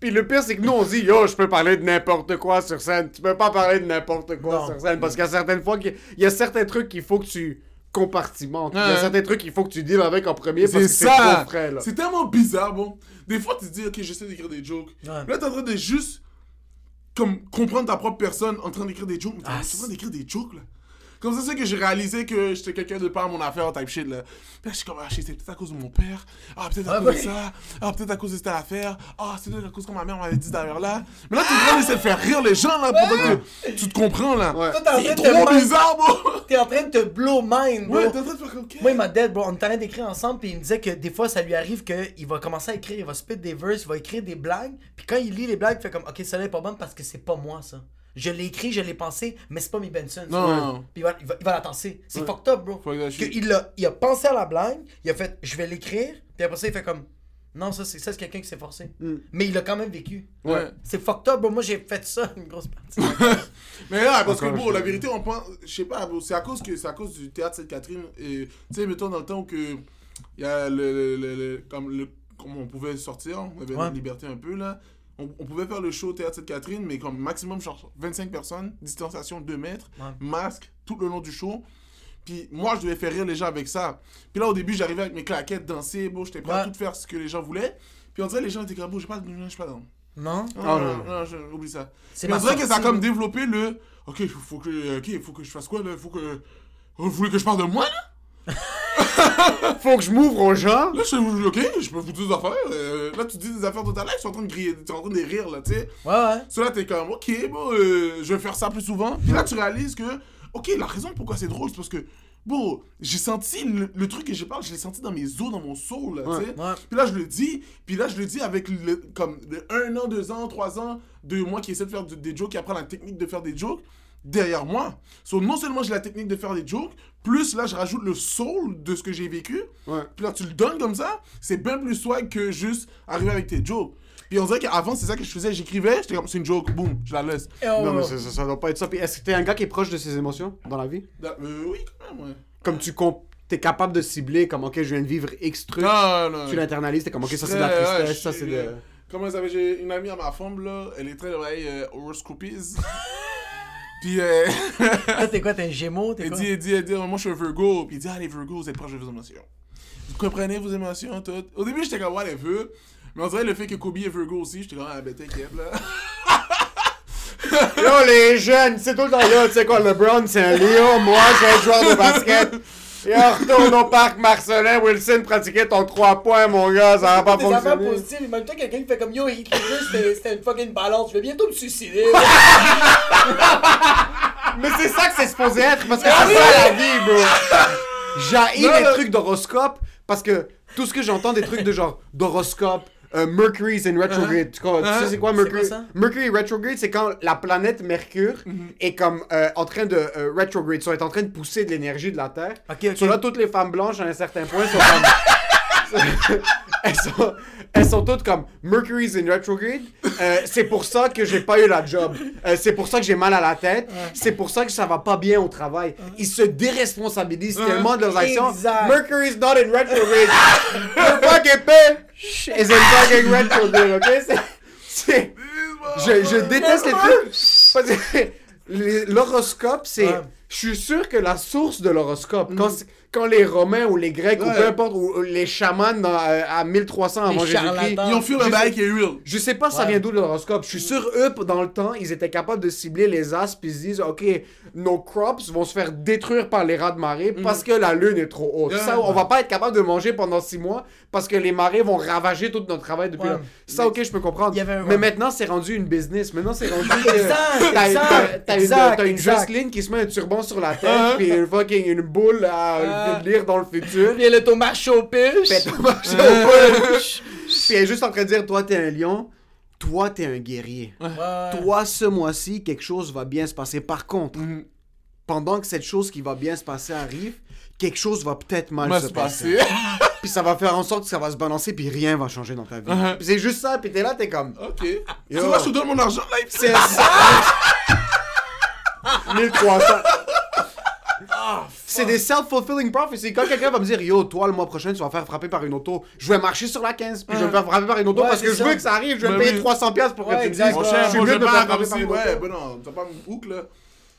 Puis le pire, c'est que nous, on dit, yo, je peux parler de n'importe quoi sur scène. Tu peux pas parler de n'importe quoi Non. sur scène. Parce qu'il y a certaines fois, il y a certains trucs qu'il faut que tu compartimentes. Il y a certains trucs qu'il faut que tu deals avec en premier parce que C'est trop frais, là. C'est tellement bizarre, bon. Des fois, tu te dis, ok, j'essaie d'écrire des jokes. Ouais. Là, t'es en train de juste comme comprendre ta propre personne en train d'écrire des jokes. Mais t'es Ah, en train d'écrire des jokes, là. Comme ça, c'est que j'ai réalisé que j'étais quelqu'un de pas à mon affaire, type shit, là. Puis là, je suis comme, ah, c'est peut-être à cause de mon père. Ah, peut-être à Ah, cause ouais. de ça. Ah, peut-être à cause de cette affaire. Ah, c'est peut-être à cause que ma mère m'avait dit cette affaire-là. Mais là, t'es en train d'essayer de faire rire les gens, là, pendant que tu te comprends, là. Ouais. Toi, t'es en C'est train de trop te- bizarre, bro. T'es en train de te blow mind, bro. Ouais, t'es en train de faire ok. Moi, il m'a dead, bro. On est en train d'écrire ensemble, puis il me disait que des fois, ça lui arrive qu'il va commencer à écrire, il va spit des verses, il va écrire des blagues, puis quand il lit les blagues, il fait comme, ok, ça là est pas bon parce que c'est pas moi, ça. Je l'ai écrit, je l'ai pensé, mais c'est pas mes Benson. ça. Non. Puis il va, il va, il va la tasser. C'est fucked up, bro. Que il, a, il a pensé à la blague, il a fait, je vais l'écrire, puis après ça, il fait comme, non, ça, c'est ça, c'est quelqu'un qui s'est forcé. Mm. Mais il a quand même vécu. Ouais. C'est fucked up, bro. Moi, j'ai fait ça une grosse partie. Mais là, parce que je- la vérité, on pense, je sais pas, bro, c'est à cause que c'est à cause du théâtre Sainte-Catherine. Et tu sais, mettons dans le temps où que il y a le, le- le- le- comme, le, comme on pouvait sortir, on avait Ouais. notre liberté un peu là. On, on pouvait faire le show au Théâtre Sainte-Catherine, mais comme maximum genre 25 personnes, distanciation 2 mètres, Ouais. masque tout le long du show. Puis moi, je devais faire rire les gens avec ça. Puis là, au début, j'arrivais avec mes claquettes, danser, bon, j'étais prêt à Ouais. tout faire ce que les gens voulaient. Puis on dirait les gens étaient comme, bon, j'ai pas, je suis pas dans. Non? Non, Oh, non, non. non, non, je- oublie ça. C'est Mais on dirait que ça a comme développé le. Ok, il faut que, ok, faut que je fasse quoi là? Faut que. Vous voulez que je parle de moi là? Faut que je m'ouvre aux gens. Là, je suis ok, je peux vous dire des affaires. euh, là, tu dis des affaires tout à l'heure, ils sont en train de griller, tu es en train de rire là, tu sais. Ouais, ouais. So là, t'es comme, ok, bon, euh, je vais faire ça plus souvent. Puis là, tu réalises que, ok, la raison pourquoi c'est drôle, c'est parce que, bon, j'ai senti le, le truc que je parle, je l'ai senti dans mes os, dans mon soul, là, tu sais. Ouais. Puis là, je le dis, puis là, je le dis avec le, comme le un an, deux ans, trois ans de moi qui essaie de faire de- des jokes, qui apprend la technique de faire des jokes derrière moi. So, non seulement j'ai la technique de faire des jokes, plus là, je rajoute le soul de ce que j'ai vécu. Ouais. Puis là, tu le donnes comme ça, c'est bien plus swag que juste arriver avec tes jokes. Puis on dirait qu'avant, c'est ça que je faisais, j'écrivais, j'étais comme, c'est une joke, boum, je la laisse. Non, mais ça, ça, ça doit pas être ça. Puis est-ce que t'es un gars qui est proche de ses émotions dans la vie? Da- euh, oui, quand même, ouais. Comme tu comp- t'es capable de cibler, comme ok, je viens de vivre X truc. Non, non. Tu l'internalises, t'es comme ok, ça c'est de la Ouais, ouais, tristesse, je ça c'est de. Comment ça J'ai une amie à ma femme, là, elle est très oreille euh, horoscopies. Puis euh, Toi, t'es quoi? T'es un gémeaux? T'es quoi? dit, elle dit, elle dit, moi je suis un Virgo. Puis il dit, ah les Virgos, vous êtes proches de vos émotions. Vous comprenez vos émotions, tout. Au début, j'étais comme, whatever. Mais on dirait le fait que Kobe est Virgo aussi, j'étais comme, ah ben t'inquiète, là. Yo les jeunes, c'est tout le temps là, tu sais quoi, LeBron c'est un lion, moi je suis un joueur de basket. Et on retourne au parc Marcelin, Wilson pratiquait ton 3 points mon gars, ça va pas Des affaires fonctionner. positives, même toi, quelqu'un qui fait comme yo, Hitler, c'était c'était une fucking balance, je vais bientôt me suicider. Mais c'est ça que c'est supposé être, parce que c'est ça la vie, bro. J'ai Non, les trucs d'horoscope, parce que tout ce que j'entends des trucs de genre d'horoscope, euh, Mercury's in retrograde. Tu, crois- tu sais c'est quoi C'est Mercury? quoi? Mercury retrograde, c'est quand la planète Mercure est comme euh, en train de euh, retrograde, soit est en train de pousser de l'énergie de la Terre. Ok, ok. So là, toutes les femmes blanches à un certain point sont comme. Elles, sont, elles sont toutes comme Mercury's in retrograde. Euh, c'est pour ça que j'ai pas eu la job. Euh, c'est pour ça que j'ai mal à la tête. C'est pour ça que ça va pas bien au travail. Ils se déresponsabilisent tellement de leurs actions. Exact. Mercury's not in retrograde. Fucking bitch is in fucking retrograde, ok? C'est- C'est. Je, je déteste les trucs. Parce que les- L'horoscope, c'est. Je suis sûr que la source de l'horoscope, quand, c'est- quand les Romains ou les Grecs ou Ouais. peu importe, ou ou les chamans dans, euh, à 1300 avant Jésus-Christ. Ils ont Je un bail qui est real. je sais pas ça Ouais. vient d'où l'horoscope. Je suis sûr, eux, dans le temps, ils étaient capables de cibler les astres puis ils se disent, OK, nos crops vont se faire détruire par les rats de marée parce que la lune est trop haute. Ouais. Ça, on va pas être capable de manger pendant six mois parce que les marées vont ravager tout notre travail depuis Ouais. là. Ça, OK, je peux comprendre. Un- Mais maintenant, c'est rendu une business. Maintenant, c'est rendu t'as une, une exact. Jocelyne qui se met un turban sur la tête Ah. puis une fucking une boule à Ah. lire dans le futur. Puis le tomate au puce. Puis elle marche au bout. Puis elle est juste en train de dire, toi, t'es un lion. Toi, t'es un guerrier. Ouais. Toi, ce mois-ci, quelque chose va bien se passer. Par contre, Mhm. pendant que cette chose qui va bien se passer arrive, quelque chose va peut-être mal Va se se passer. passer. Puis ça va faire en sorte que ça va se balancer, puis rien va changer dans ta vie. Puis c'est juste ça, puis t'es là, t'es comme... Ok. Tu Yo. vois, je te donne mon argent, là, C'est ça! 1300. C'est des self-fulfilling prophecies. Quand quelqu'un va me dire, yo, toi, le mois prochain, tu vas faire frapper par une auto, je vais marcher sur la 15, puis je vais me faire frapper par une auto Ouais, parce que c'est je ça. veux que ça arrive, je vais Ben me payer oui. 300$ piastres pour Ouais, que tu me dises, je suis moi, mieux de me faire pas frapper par une auto. ouais, ben non, t'as pas mon boucle, là.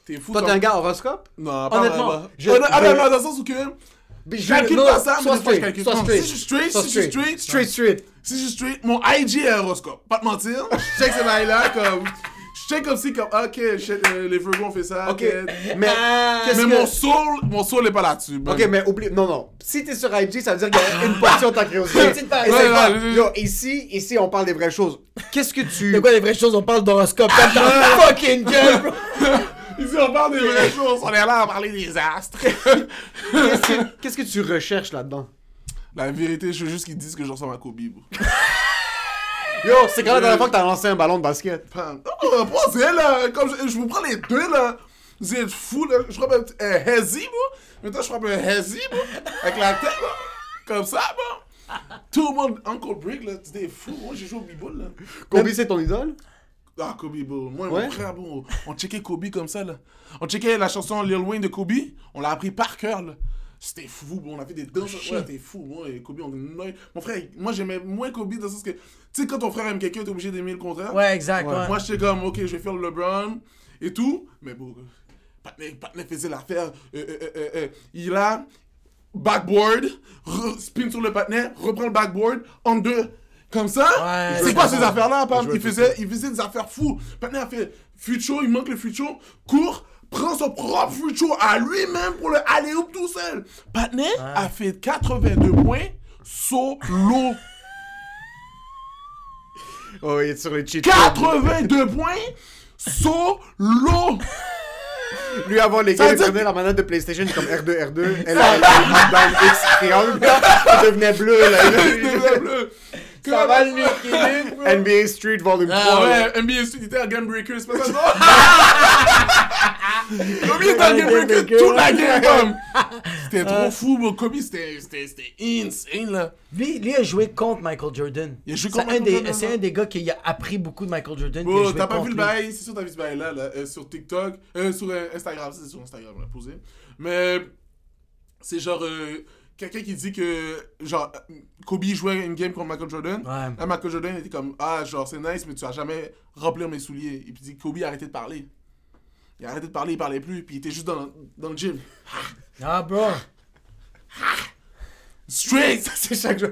T'es fou. Toi, t'es un gars horoscope? Non, pas Honnêtement, vraiment. je- Honnêt- ah, dans le sens où que. Je calcule pas ça, fois, je calcule. straight. Si je suis straight, si je suis straight, Straight, straight. si je suis straight, mon IG est horoscope. Pas te mentir. Je check ces bails-là, comme. Je check comme si, comme, ok, shit, euh, les Virgos ont fait ça. Ok, ok. mais Mais que... mon soul, mon soul est pas là-dessus. Ok, mais oublie... Non, non. Si t'es sur IG, ça veut dire qu'il y a une portion de ta curiosité. Ici, ici, on parle des vraies choses. Qu'est-ce que tu... De quoi les vraies choses, on parle d'horoscope fucking gueule, bro. Ici, on parle des vraies choses. On est là à parler des astres. Qu'est-ce que, tu recherches là-dedans? La vérité, je veux juste qu'ils disent que je ressemble à Kobe, bro. Yo, c'est quand la dernière fois que t'as lancé un ballon de basket? Oh, pensez, là. Comme je, je vous prends les deux, là. Vous êtes fous, là. Je frappe un, un Hezzy, moi. Maintenant, je frappe un Hezzy, moi. Avec la tête, là. Comme ça, moi. Tout le monde, Uncle Brick, là. C'était fou. Moi, j'ai joué au b-ball, là. Kobe, c'est ton idole? Ah, Kobe, bro. Moi et Ouais. mon frère, bro. On checkait Kobe comme ça, là. On checkait la chanson Lil Wayne de Kobe. On l'a appris par cœur, là. C'était fou, bro. On a fait des danses. Ouais, c'était fou, bro. Et Kobe, on annoyed. Mon frère, moi, j'aimais moins Kobe dans le sens que, tu sais, quand ton frère aime quelqu'un, t'es obligé d'aimer le contraire. Ouais, exact. Ouais. ouais. Moi, j'étais comme, ok, je vais faire le LeBron et tout. Mais bon, Patnais Patnais faisait l'affaire. Euh, euh, euh, euh, il a backboard, spin sur le Patnais, reprend le backboard en deux. Comme ça, Ouais, c'est quoi ces affaires-là, Pam? Il faisait, il faisait des affaires fous. Patnais a fait future, il manque le future, court, prend son propre future à lui-même pour le aller tout seul. Patnais a fait 82 points solo. Oh, il est sur les cheat 82 points solo. Lui, avant les Ça gars, il prenait la manette de PlayStation comme R2, R2. Elle a dans X triangle. Ça devenait bleu, là. bleu. Ça va le l'équilibre. NBA Street Volume 3. Ah là. ouais, NBA Street était un Game Breaker, c'est pas ça, non? Kobe était un Game Breaker toute la game, comme. C'était trop fou, bro. Kobe, c'était c'était- c'était insane, là. Lui, lui a joué contre Michael Jordan. Il a joué C'est contre un Michael des- Jordan, C'est un des gars qui a appris beaucoup de Michael Jordan. Bro, t'as pas vu le bail, c'est sûr t'as vu ce bail là, là euh, sur TikTok, euh, sur euh, Instagram, c'est sur Instagram, on l'a posé. Mais c'est genre euh, quelqu'un qui dit que genre Kobe jouait une game contre Michael Jordan. Ouais. Là, Michael Jordan était comme ah genre c'est nice mais tu vas jamais remplir mes souliers. Et puis il dit Kobe a arrêté de parler. Il a arrêté de parler, il parlait plus, puis il était juste dans, dans le gym. Ah, bro. Straight! C'est chaque jour.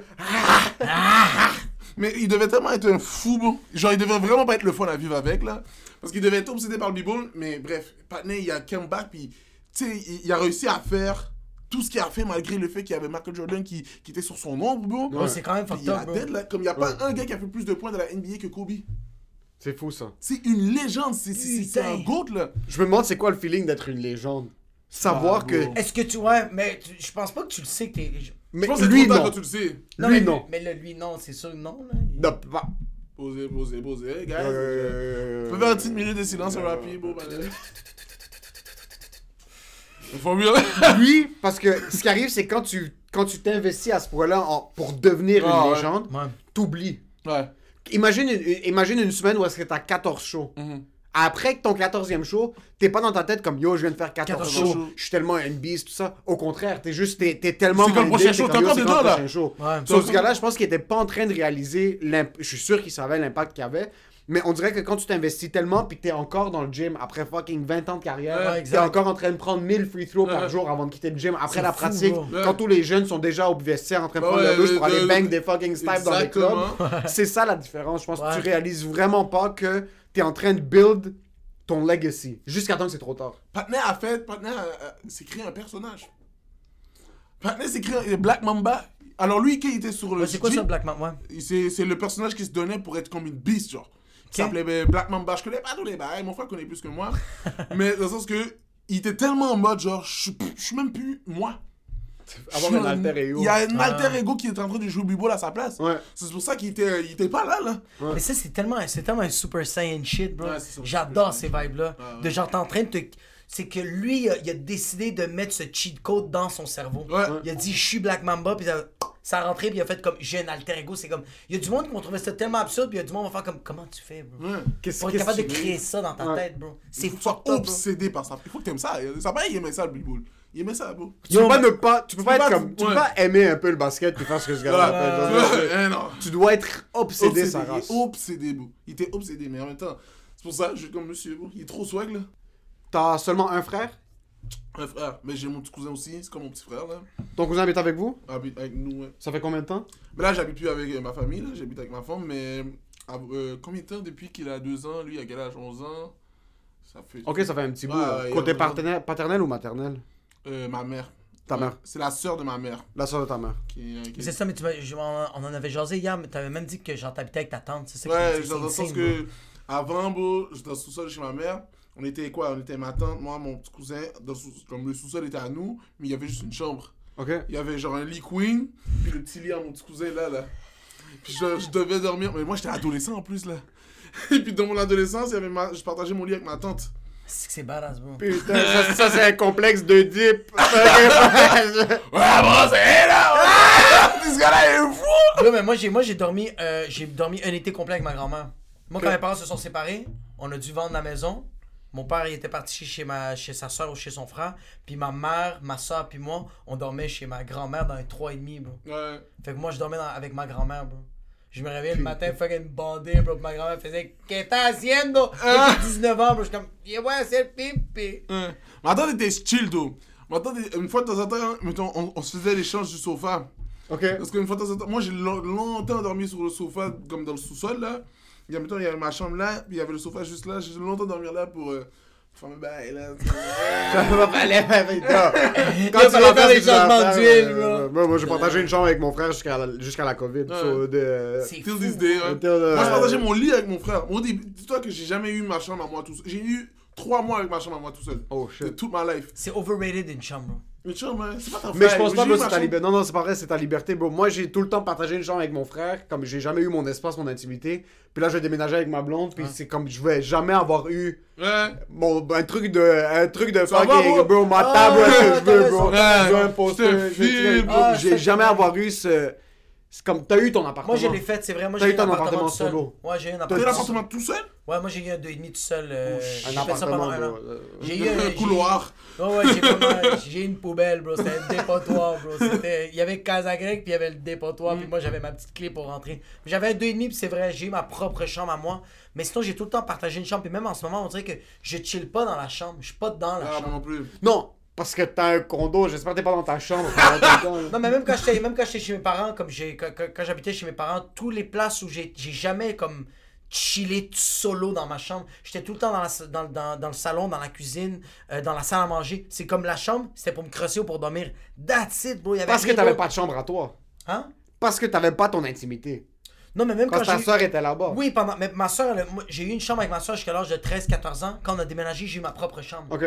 Mais il devait tellement être un fou, bon. Genre, il devait vraiment pas être le fun à vivre avec, là. Parce qu'il devait être obsédé par le b-ball. Mais bref, Patney, il a come back, puis, tu sais, il, il a réussi à faire tout ce qu'il a fait malgré le fait qu'il y avait Michael Jordan qui, qui était sur son ombre, bro. Bro, c'est quand même Puis fucked il a up, bro. dead, là. Comme il n'y a pas un gars qui a fait plus de points dans la NBA que Kobe. C'est fou, ça. C'est une légende, c'est c'est- c'est un. GOAT, là. Je me demande c'est quoi le feeling d'être une légende? Savoir Ah, que. Est-ce que tu. Ouais, mais tu- je pense pas que tu le sais que t'es. je- Mais Je pense que c'est lui, non. quand tu le sais. Non, Lui, mais, non. Mais là, lui, non, c'est sûr, non. Là. Non, pas- Posez, posez, posez. Hey, guys. Euh, faire une petite minute de silence rapide, bon, Faut mieux. Lui, parce que ce qui arrive, c'est quand tu quand tu t'investis à ce point-là pour devenir Ah, une ouais. légende, Ouais. t'oublies. Ouais. Imagine une, imagine une semaine où est-ce que t'as 14 shows. Mhm. Après que ton 14e show, t'es pas dans ta tête comme yo, je viens de faire 14, 14 shows, shows. je suis tellement un beast, tout ça. Au contraire, t'es juste, t'es, t'es tellement. C'est quand le prochain show, comme, t'es encore dedans, là. show. Ouais. So, ce gars-là, je pense qu'il était pas en train de réaliser. Je suis sûr qu'il savait l'impact qu'il avait. Mais on dirait que quand tu t'investis tellement puis que t'es encore dans le gym après fucking 20 ans de carrière, Ouais, t'es encore en train de prendre 1000 free throws par jour avant de quitter le gym. Après la fou, pratique, quand tous les jeunes sont déjà au vestiaire en train de Ouais, prendre leur douche pour aller bang des fucking snipes dans les clubs. C'est ça la différence. Je pense que tu réalises vraiment pas que t'es en train de build ton legacy. Jusqu'à temps que c'est trop tard. Patnais a fait, Patnais a- a- s'est créé un personnage. Patnais s'est créé Black Mamba. Alors lui, qui était sur le Ouais, c'est quoi ça, Black c'est c'est le personnage qui se donnait pour être comme une beast, genre. Il Ok. s'appelait euh, Black Mamba. Je connais pas tous les bails, mon frère connaît plus que moi. mais dans le sens que, il était tellement en mode, genre, je suis- même plus moi. Avoir un alter ego. Il y a un Ah. alter ego qui est en train de jouer au b-ball à sa place. Ouais. C'est pour ça qu'il était, il était pas là, là. Ouais. Mais ça, c'est tellement, c'est tellement un Super Saiyan shit, bro. Ouais, J'adore ces vibes-là. De genre, t'es en train de te. C'est que lui, il a, il a décidé de mettre ce cheat code dans son cerveau. Ouais. Il a dit, je suis Black Mamba, puis ça, ça a rentré, puis il a fait comme, j'ai un alter ego. C'est comme, il y a du monde qui vont trouver ça tellement absurde, puis il y a du monde qui va faire comme, comment tu fais, bro? Ouais. Qu'est-ce Pour être qu'est-ce capable de créer ça dans ta Ouais. tête, bro. C'est Il faut que tu obsédé par ça. Il faut que t'aimes ça. Ça va, il aimait ça, le b-ball. Il aimait ça, bro. Tu peux Yo, pas ne pas, tu peux pas être comme, tu peux pas aimer un peu le basket puis faire ce que ce gars-là fait. Genre, Ouais, non. Tu dois être obsédé, sa Il est race. obsédé, bro. Il était obsédé, mais en même temps, c'est pour ça, je suis comme monsieur, bro. Il est trop swag, là. T'as seulement un frère? Un frère, mais j'ai mon petit cousin aussi, c'est comme mon petit frère, là. Ton cousin habite avec vous? Habite avec nous, ouais. Ça fait combien de temps? Mais là, j'habite plus avec euh, ma famille, là. J'habite avec ma femme, mais. euh, combien de temps depuis qu'il a 2 ans? Lui, à quel âge? 11 ans? Ça fait. Ok, ça fait un petit bout. Ouais, il a Côté paternel, paternel ou maternel? Euh, ma mère. Ta mère. C'est la sœur de ma mère. La soeur de ta mère. Qui, qui- C'est ça, mais tu je- on, en avait jasé hier, mais t'avais même dit que genre t'habitais avec ta tante. C'est ça Ouais, dans le sens que. Avant, bro, j'étais dans le sous-sol chez ma mère. On était quoi? On était ma tante, moi, mon petit cousin. Dans le sous- comme le sous-sol était à nous, mais il y avait juste une chambre. Ok Il y avait genre un lit queen, puis le petit lit à mon petit cousin là, là. Puis je, je devais dormir, mais moi j'étais adolescent en plus là. Et puis dans mon adolescence, il y avait ma... je partageais mon lit avec ma tante. C'est que c'est badass, bro. Putain, ça, ça, c'est un complexe de dip. Ouais, bro, c'est là! ouais! Ce gars-là est fou! Bro, mais moi j'ai moi j'ai dormi euh, j'ai dormi un été complet avec ma grand-mère. Moi quand mes parents se sont séparés, on a dû vendre la maison. Mon père, il était parti chez, ma, chez sa soeur ou chez son frère. Puis ma mère, ma soeur, puis moi, on dormait chez ma grand-mère dans les 3,5, bro. Ouais. Fait que moi, je dormais dans- avec ma grand-mère, bro. Je me réveillais le matin, fucking bandé, bro. puis Ma grand-mère faisait Qu'est-ce que j'ai 19 ans, bro. Je suis comme Yeah, ouais, c'est le pipi. Ouais. Mais attends, t'étais chill, though. Mais attends, une fois de temps en temps, mettons, on, on se faisait l'échange du sofa. Ok. Parce qu'une fois de temps en temps, moi j'ai lo- longtemps dormi sur le sofa, comme dans le sous-sol là. Il y a, mettons, il y avait ma chambre là, puis il y avait le sofa juste là. J'ai longtemps dormi là pour euh, faire mes bails là. Fallait- fallait- Quand Il tu fallait vas faire les tu changements faire, d'huile, euh, bro. Moi, moi, j'ai partagé une chambre avec mon frère jusqu'à la, jusqu'à la COVID. Ouais. so, de- C'est Till fou. this day, ouais. Until, euh, Moi je partageais mon lit avec mon frère. Au début, dis-toi que j'ai jamais eu ma chambre à moi tout seul. J'ai eu trois mois avec ma chambre à moi tout seul. Oh De shit. toute ma life. C'est overrated une chambre, hein, c'est pas Mais je pense pas que c'est ta liberté. Non, non, c'est pas vrai, c'est ta liberté, bro. Moi, j'ai tout le temps partagé une chambre avec mon frère, comme j'ai jamais eu mon espace, mon intimité. Puis là, je vais déménager avec ma blonde, puis c'est comme je vais jamais avoir eu Ouais. mon, un truc de, un truc de fucking, bro? ma Ah, table, où est-ce que je veux, bro. t'as Je veux un poster, Je veux- Ah, J'ai jamais avoir eu ce. C'est comme, t'as eu ton appartement. Moi, je l'ai fait, c'est vrai. Moi, T'as j'ai eu eu ton un appartement appartement tout seul. solo. Ouais, j'ai eu un T'as appartement. l'appartement tout seul? Ouais, moi, j'ai eu un 2,5 tout seul. euh, j'ai fait ça appartement, un an. bro. euh, J'ai eu un Un j'ai- couloir. Ouais, ouais, j'ai eu une poubelle, bro. C'était un dépotoir, bro. C'était- Il y avait Casa Grec, puis il y avait le dépotoir, puis moi, j'avais ma petite clé pour rentrer. J'avais un 2,5, puis c'est vrai, j'ai eu ma propre chambre à moi. Mais sinon, j'ai tout le temps partagé une chambre, puis même en ce moment, on dirait que je chill pas dans la chambre. Je suis pas dans la Ah, moi chambre. non plus. Non, parce que t'as un condo, j'espère que t'es pas dans ta chambre. Non, mais même quand j'étais même quand j'étais chez mes parents, comme j'ai quand, quand- quand j'habitais chez mes parents, tous les places où j'ai j'ai jamais comme chillé solo dans ma chambre. J'étais tout le temps dans, la, dans, dans, dans le salon, dans la cuisine, euh, dans la salle à manger. C'est comme la chambre, c'était pour me crosser ou pour dormir. That's it, bro. Il y avait Parce que t'avais pas de chambre à toi. Hein? Parce que t'avais pas ton intimité. Non, mais même Quand quand, ta j'ai... soeur était là-bas. Oui, pendant... mais ma soeur, j'ai eu une chambre avec ma soeur jusqu'à l'âge de 13-14 ans. Quand on a déménagé, j'ai eu ma propre chambre. Ok.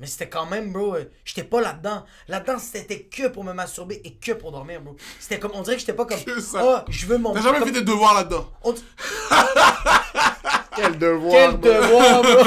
Mais c'était quand même, bro, euh, j'étais pas là-dedans. Là-dedans, c'était que pour me masturber et que pour dormir, bro. C'était comme, on dirait que j'étais pas comme, oh, je veux mon... T'as jamais comme- fait tes devoirs là-dedans. on- Quel devoir. Quel devoir, bro.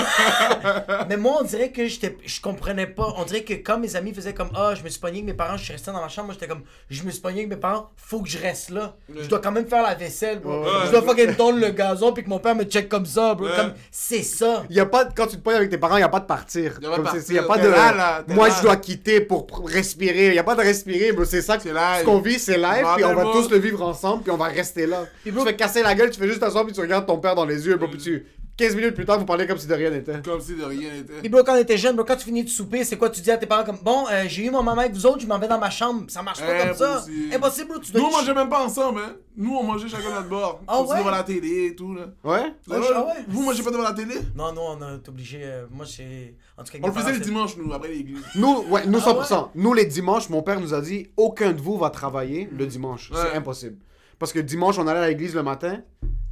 Mais moi, on dirait que je comprenais pas. On dirait que quand mes amis faisaient comme, ah, je me suis pogné avec mes parents, je suis resté dans ma chambre, moi j'étais comme, je me suis pogné avec mes parents, faut que je reste là. Je dois quand même faire la vaisselle, bro. Ouais. Je dois fucking tondre le gazon puis que mon père me check comme ça, bro. Ouais. Comme, c'est ça. Y a pas de- quand tu te pognes avec tes parents, il n'y a pas de partir. Y a pas de Comme partir. y a pas de. là, là, t'es moi, là. je dois quitter pour respirer. Il n'y a pas de respirer, bro. C'est ça que ce qu'on vit, c'est live. Puis on va tous le vivre ensemble. Puis on va rester là. Puis tu fais casser la gueule, tu fais juste t'asseoir. Puis tu regardes ton père dans les yeux. Bro, puis tu. 15 minutes plus tard, vous parlez comme si de rien n'était. Comme si de rien n'était. Puis bro, quand on était jeune, bro, quand tu finis de souper, c'est quoi Tu dis à tes parents comme, bon, euh, j'ai eu mon maman avec vous autres, je m'en vais dans ma chambre. Ça marche pas comme ça. Impossible. Impossible, bro. Tu dois Nous, on mangeait même pas ensemble, hein. Nous, on mangeait chacun notre bord. Ah on se ouais? devant la télé et tout, là. Ouais? Ah ouais, ah ouais? Vous mangez pas devant la télé? Non, non, on est obligé. euh, moi, c'est. En tout cas, avec On le faisait parents, le c'est- dimanche, nous, après l'église. Nous, ouais, nous Ah 100%. Nous, les dimanches, mon père nous a dit aucun de vous va travailler le dimanche. Ouais. C'est impossible. Parce que dimanche, on allait à l'église le matin.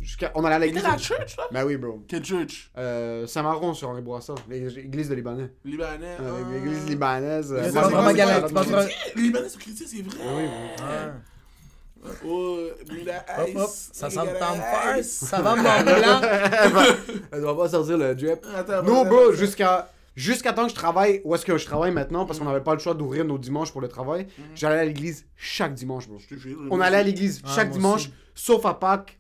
Jusqu'à... On allait à l'église. T'es la church, là Ben oui, bro. Quelle church? Euh, Saint-Maron sur Henri Bourassa, l'église de Libanais. Libanais. Euh, ah. L'église libanaise. Euh, Libanais sont chrétiens, c'est vrai. Ah oui, bro. Ouais. Oh, Hop, hop, ça Ice. first. Ça va, mon blanc. Elle doit pas sortir le drip. Attends, bro, jusqu'à jusqu'à temps que je travaille, où est-ce que je travaille maintenant, parce qu'on n'avait pas le choix d'ouvrir nos dimanches pour le travail, j'allais à l'église chaque dimanche, bro. Je te jure, On allait à l'église Ah, chaque dimanche, aussi. sauf à Pâques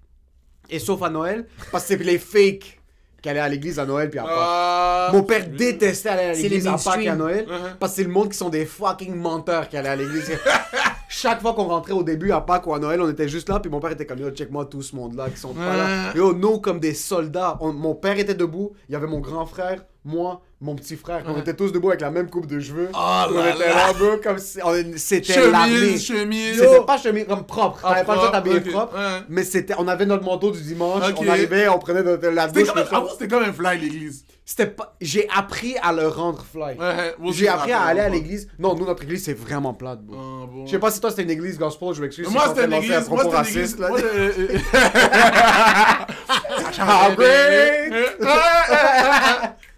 et sauf à Noël, parce que c'est les fakes qui allaient à l'église à Noël puis à Pâques. Ah. Mon père détestait aller à l'église les à Pâques et à. Noël, Uh-huh. parce que c'est le monde qui sont des fucking menteurs qui allaient à l'église. Chaque fois qu'on rentrait au début à Pâques ou à Noël, on était juste là, puis mon père était comme yo, check-moi tout ce monde-là qui sont pas là. Ouais. Yo, nous, comme des soldats, on- mon père était debout, il y avait mon grand frère, moi, mon petit frère, on Ouais. était tous debout avec la même coupe de cheveux. Oh on là était là. bro, comme si c'était l'armée. Chemise, chemise. C'était pas chemise comme propre, Ah, t'avais pas le choix de t'habiller ok, propre, ouais. mais c'était, on avait notre manteau du dimanche, Ok. on arrivait, on prenait notre, la douche. c'était comme un fly, l'église. C'était pas, j'ai appris à le rendre fly. Ouais, J'ai appris à aller à l'église. Non, nous, notre église, c'est vraiment plate, bro. Ah, bon. Je sais pas si toi c'était une église gospel, je m'excuse. Si Moi, en c'était une église. Moi, c'était une raciste, église.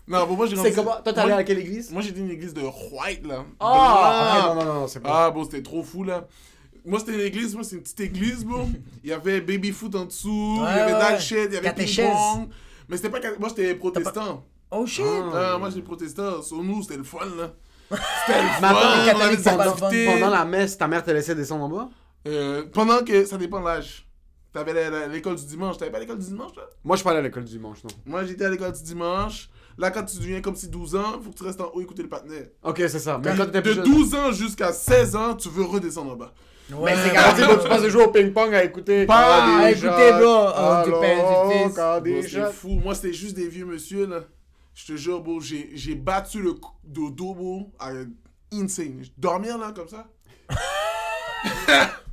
Non, bon, moi, j'ai C'est comment Toi, t'es allé à quelle église Moi, j'étais une église de white, là. Ah! Non, non, non, c'est pas. Ah, bon, c'était trop fou, là. Moi, c'était une église, moi, c'est une petite église, bon. Il y avait baby foot en dessous, il y avait ouais. shit, il y avait ping-pong. Mais c'était pas... Moi, j'étais protestant. Oh shit. Ah, moi, j'étais protestant. Sur nous, c'était le fun, là. C'était le Mais attends, fun. Pendant la messe, ta mère te laissait descendre en bas? Euh, pendant que... Ça dépend de l'âge. T'avais l'école du dimanche. T'avais pas l'école du dimanche, là? Moi, je suis pas allé à l'école du dimanche, non. Moi, j'étais à l'école du dimanche. Là, quand tu deviens comme si 12 ans, faut que tu restes en haut écouter le partenaire. Ok, c'est ça. Mais quand t'étais plus De jeune- 12 ans jusqu'à 16 ans, tu veux redescendre en bas. Mais c'est garanti, bro, tu passes de jouer au ping-pong à écouter. Pas quand à des écouter, shots. bro, oh, du père, du fils. quand Bro, des C'était shots. fou. Moi, c'était juste des vieux monsieur, là. Je te jure, bro, j'ai j'ai battu le cou- dodo, bro, à insane. Dormir, là, comme ça.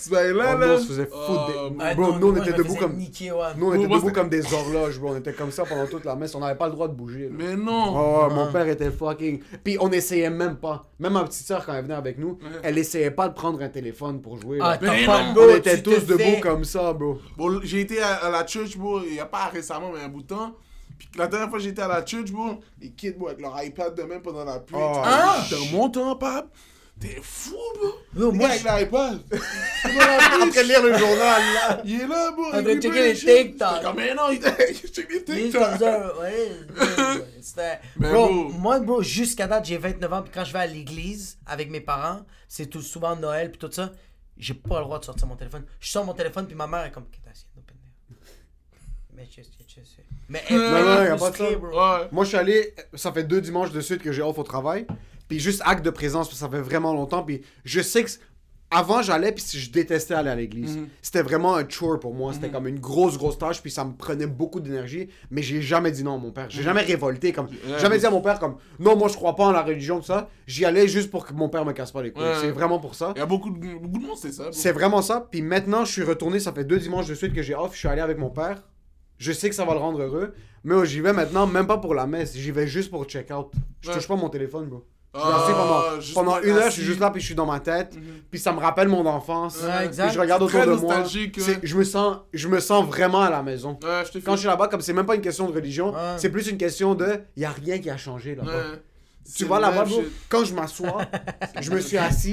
C'est là, Oh, là. non, on se faisait foutre Oh, des- Ah, Bro, non, nous, on était debout faisais comme- niquer, ouais. Nous, on était moi, debout c'était- comme des horloges, bro. On était comme ça pendant toute la messe. On n'avait pas le droit de bouger. là. Mais non. Oh, mon père était fucking. Puis on essayait même pas. Même ma petite soeur, quand elle venait avec nous, elle essayait pas de prendre un téléphone pour jouer. Ah, Mais pas non, bro, on était tous debout fais- comme ça, bro. Bon, j'ai été à, à la church, bro, il y a pas récemment, mais un bout de temps. Puis la dernière fois que j'étais à la church, bro, les kids, bro, avec leur iPad de même pendant la pluie. Oh, ah! Dans mon temps, pap, t'es fou, bro. Le moi, gars avec l'iPad. Après lire le journal, là. Il est là, bro. Il est checker les. TikTok. Comme, mais non, il il check les TikTok. comme ça, ouais, ouais, c'était- Mais Bro, bro. moi, bro, jusqu'à date, j'ai 29 ans, puis quand je vais à l'église avec mes parents, c'est tout souvent Noël, puis tout ça, j'ai pas le droit de sortir mon téléphone. Je sors mon téléphone, puis ma mère est comme, qu'est-ce que t'as? Mais je sais, je sais. Mais elle Non, non, y a est pas de frustrée, ça. Ouais. Moi, je suis allé. Ça fait deux dimanches de suite que j'ai off au travail. Puis juste acte de présence, parce que ça fait vraiment longtemps. Puis je sais que. Avant, j'allais, puis je détestais aller à l'église. Mhm. C'était vraiment un chore pour moi. C'était comme une grosse, grosse tâche, puis ça me prenait beaucoup d'énergie. Mais j'ai jamais dit non à mon père. J'ai jamais révolté. comme. Jamais dit à mon père, comme non, moi, je crois pas en la religion, tout ça. J'y allais juste pour que mon père me casse pas les couilles. Ouais. C'est vraiment pour ça. Il y a beaucoup de, beaucoup de monde, c'est ça. C'est vraiment ça. Puis maintenant, je suis retourné. Ça fait deux dimanches de suite que j'ai off. Je suis allé avec mon père. Je sais que ça va le rendre heureux. Mais oh, j'y vais maintenant, même pas pour la messe. J'y vais juste pour check out. Je Ouais. touche pas mon téléphone, bro. Ah, pendant, juste pendant une heure, je suis juste là, puis je suis dans ma tête. Mhm. Puis ça me rappelle mon enfance. Ouais, exact. Puis je regarde autour de moi. C'est- Je me, sens, je me sens vraiment à la maison. Ouais, je Quand je suis là-bas, comme c'est même pas une question de religion, Ouais. c'est plus une question de. Y a rien qui a changé là-bas. Ouais. Tu vois là-bas, quand je m'assois, je me suis assis,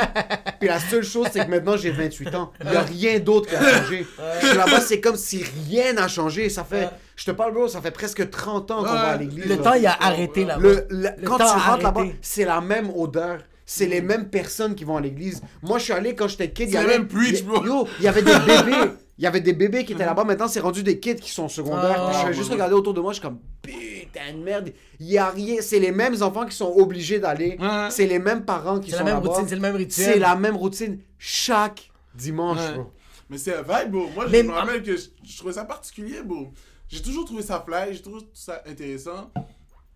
puis la seule chose, c'est que maintenant j'ai 28 ans. Il a rien d'autre qui a changé. Je suis là-bas, c'est comme si rien n'a changé. Ça fait, Ouais. Je te parle, bro, ça fait presque 30 ans qu'on va à l'église. Le là. temps, il a arrêté là-bas. Le, le- Le quand temps tu rentres là-bas, c'est la même odeur. C'est les mêmes personnes qui vont à l'église. Moi, je suis allé quand j'étais kid. il y C'est avait- même preach, bro. Yo, il y avait des bébés. Il y avait des bébés qui étaient là-bas. Maintenant, c'est rendu des kids qui sont secondaires. Ah, je vais juste regarder autour de moi. Je suis comme, putain de merde. Il y a rien. C'est les mêmes enfants qui sont obligés d'aller. Ouais. C'est les mêmes parents qui C'est sont la même là-bas. routine, c'est le même rituel. C'est la même routine chaque dimanche, Ouais. bro. Mais c'est un vibe, bro. Moi, je Mais- me rappelle que je, je trouvais ça particulier, bro. J'ai toujours trouvé ça fly, j'ai toujours trouvé ça intéressant.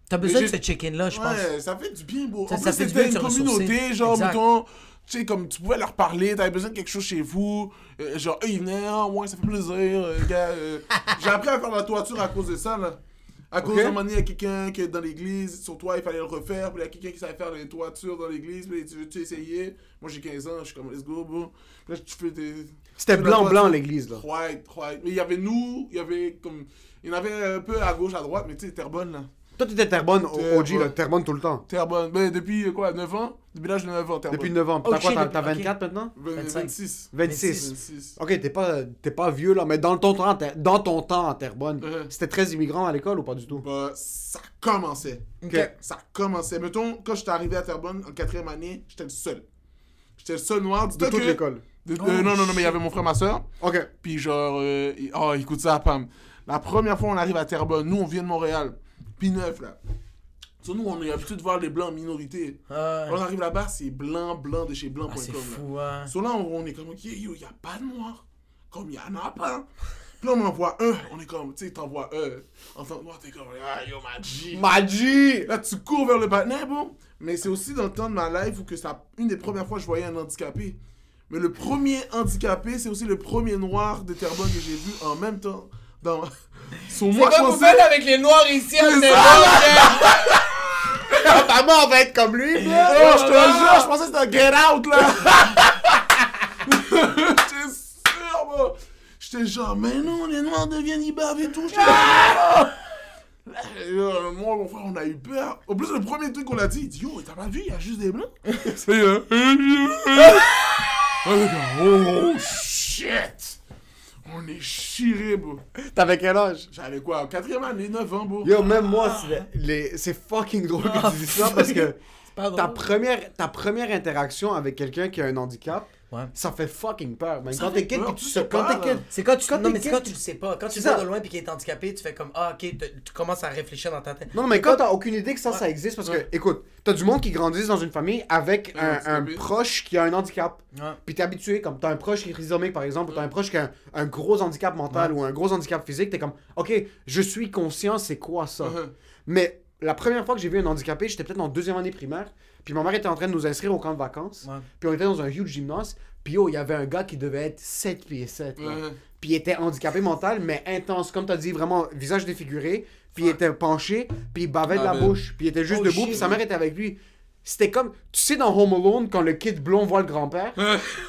T'as besoin de ce check-in-là, je pense. Ouais, ça fait du bien, bro. Ça- en ça plus, c'était une communauté, genre, mettons, tu sais, comme tu pouvais leur parler, t'avais besoin de quelque chose chez vous. Euh, genre, eux, ils venaient, ah, ouais, ça fait plaisir, euh, gars. euh. J'ai appris à faire la toiture à cause de ça, là. À cause Ok. d'un moment donné, il y a quelqu'un qui est dans l'église, sur toi, il fallait le refaire, puis il y a quelqu'un qui savait faire les toitures dans l'église, puis tu veux-tu essayer? Moi, j'ai 15 ans, je suis comme, let's go, bro. Puis là, tu fais des. C'était tu blanc, blanc, l'église, là. White, white. Mais il y avait nous, il y avait comme. Il y en avait un peu à gauche, à droite, mais tu sais, Terrebonne, là. Toi, t'étais Terrebonne, OG, là. Terrebonne tout le temps. Terrebonne. Ben, depuis quoi, 9 ans? Depuis l'âge de 9 ans, Terrebonne. Depuis 9 ans. Oh, T'as quoi, shit, t'as depuis- t'as ok. 24 maintenant? Vingt- 25. 26. 26. 26. Ok, t'es pas, t'es pas vieux là, mais dans ton temps, dans ton temps à Terrebonne, Uh-huh. c'était très immigrant à l'école ou pas du tout? Bah, ça commençait. Ok. Ça commençait. Mettons, quand j'étais arrivé à Terrebonne, en quatrième année, j'étais le seul. J'étais le seul noir. De toute que- l'école. De- Oh, euh, non, non, non, mais il y avait mon frère, ma soeur. Ok. Puis genre, euh, il- oh, écoute ça, Pam. La première fois on arrive à Terrebonne, nous on vient de Montréal. Puis neuf là. Sur nous, on est habitué de voir les blancs en minorité. Ouais. On arrive là-bas, c'est blanc, blanc de chez Ah, blanc.com. c'est là. fou, hein. Sur là, on, on est comme, ok, yo, y a pas de noir. Comme y en a pas. Puis là, on en voit un. On est comme, tu sais, t'envoies un. En tant que noir, t'es comme, ah, yo, ma G. Magie Là, tu cours vers le partenaire, bon. Mais c'est aussi dans le temps de ma life où que ça, une des premières fois je voyais un handicapé. Mais le premier handicapé, c'est aussi le premier noir de Terrebonne que j'ai vu en même temps. Dans... Sur moi, je pensais- avec les noirs ici à Maman, on va être comme lui, Oh, je te jure, je pensais que c'était un get out, là! J'étais sûr, moi! J'étais genre, mais non, les noirs deviennent ibab et tout. Euh, moi, mon frère, on a eu peur. En plus, le premier truc qu'on a dit, il dit, yo, t'as pas vu, il y a juste des blancs? C'est, oh shit! On est chiré, bro. T'avais quel âge? J'avais quoi, quatrième année, 9 ans, bro. Yo, même moi, c'est les- c'est fucking drôle que tu dis ça parce que ta première, ta première interaction avec quelqu'un qui a un handicap, Ouais. ça fait fucking peur. man. Ça Quand t'es kid, puis tu sais, quand pas, t'es kid, C'est quand tu Quand non mais c'est quand tu le sais pas. Quand tu vois de loin puis qu'il est handicapé, tu fais comme ah ok, tu commences à réfléchir dans ta tête. Non, mais quand t'as aucune idée que ça, ça existe, parce que, écoute, t'as du monde qui grandissent dans une famille avec Un proche qui a un handicap. Puis t'es habitué, comme t'as un proche qui est trisomique par exemple, ou t'as un proche qui a un, un gros handicap mental ou un gros handicap physique, t'es comme, ok, je suis conscient, c'est quoi ça? Uh-huh. Mais la première fois que j'ai vu un handicapé, j'étais peut-être en deuxième année primaire, puis ma mère était en train de nous inscrire au camp de vacances, Ouais. puis on était dans un huge gymnase, puis oh, il y avait un gars qui devait être 7 pieds 7. là. Ouais. Puis il était handicapé mental, mais intense, comme t'as dit, vraiment visage défiguré. Puis il était penché, puis il bavait de la ben. bouche, puis il était juste Oh, debout, shit. puis sa mère était avec lui. C'était comme, tu sais, dans Home Alone, quand le kid blond voit le grand-père,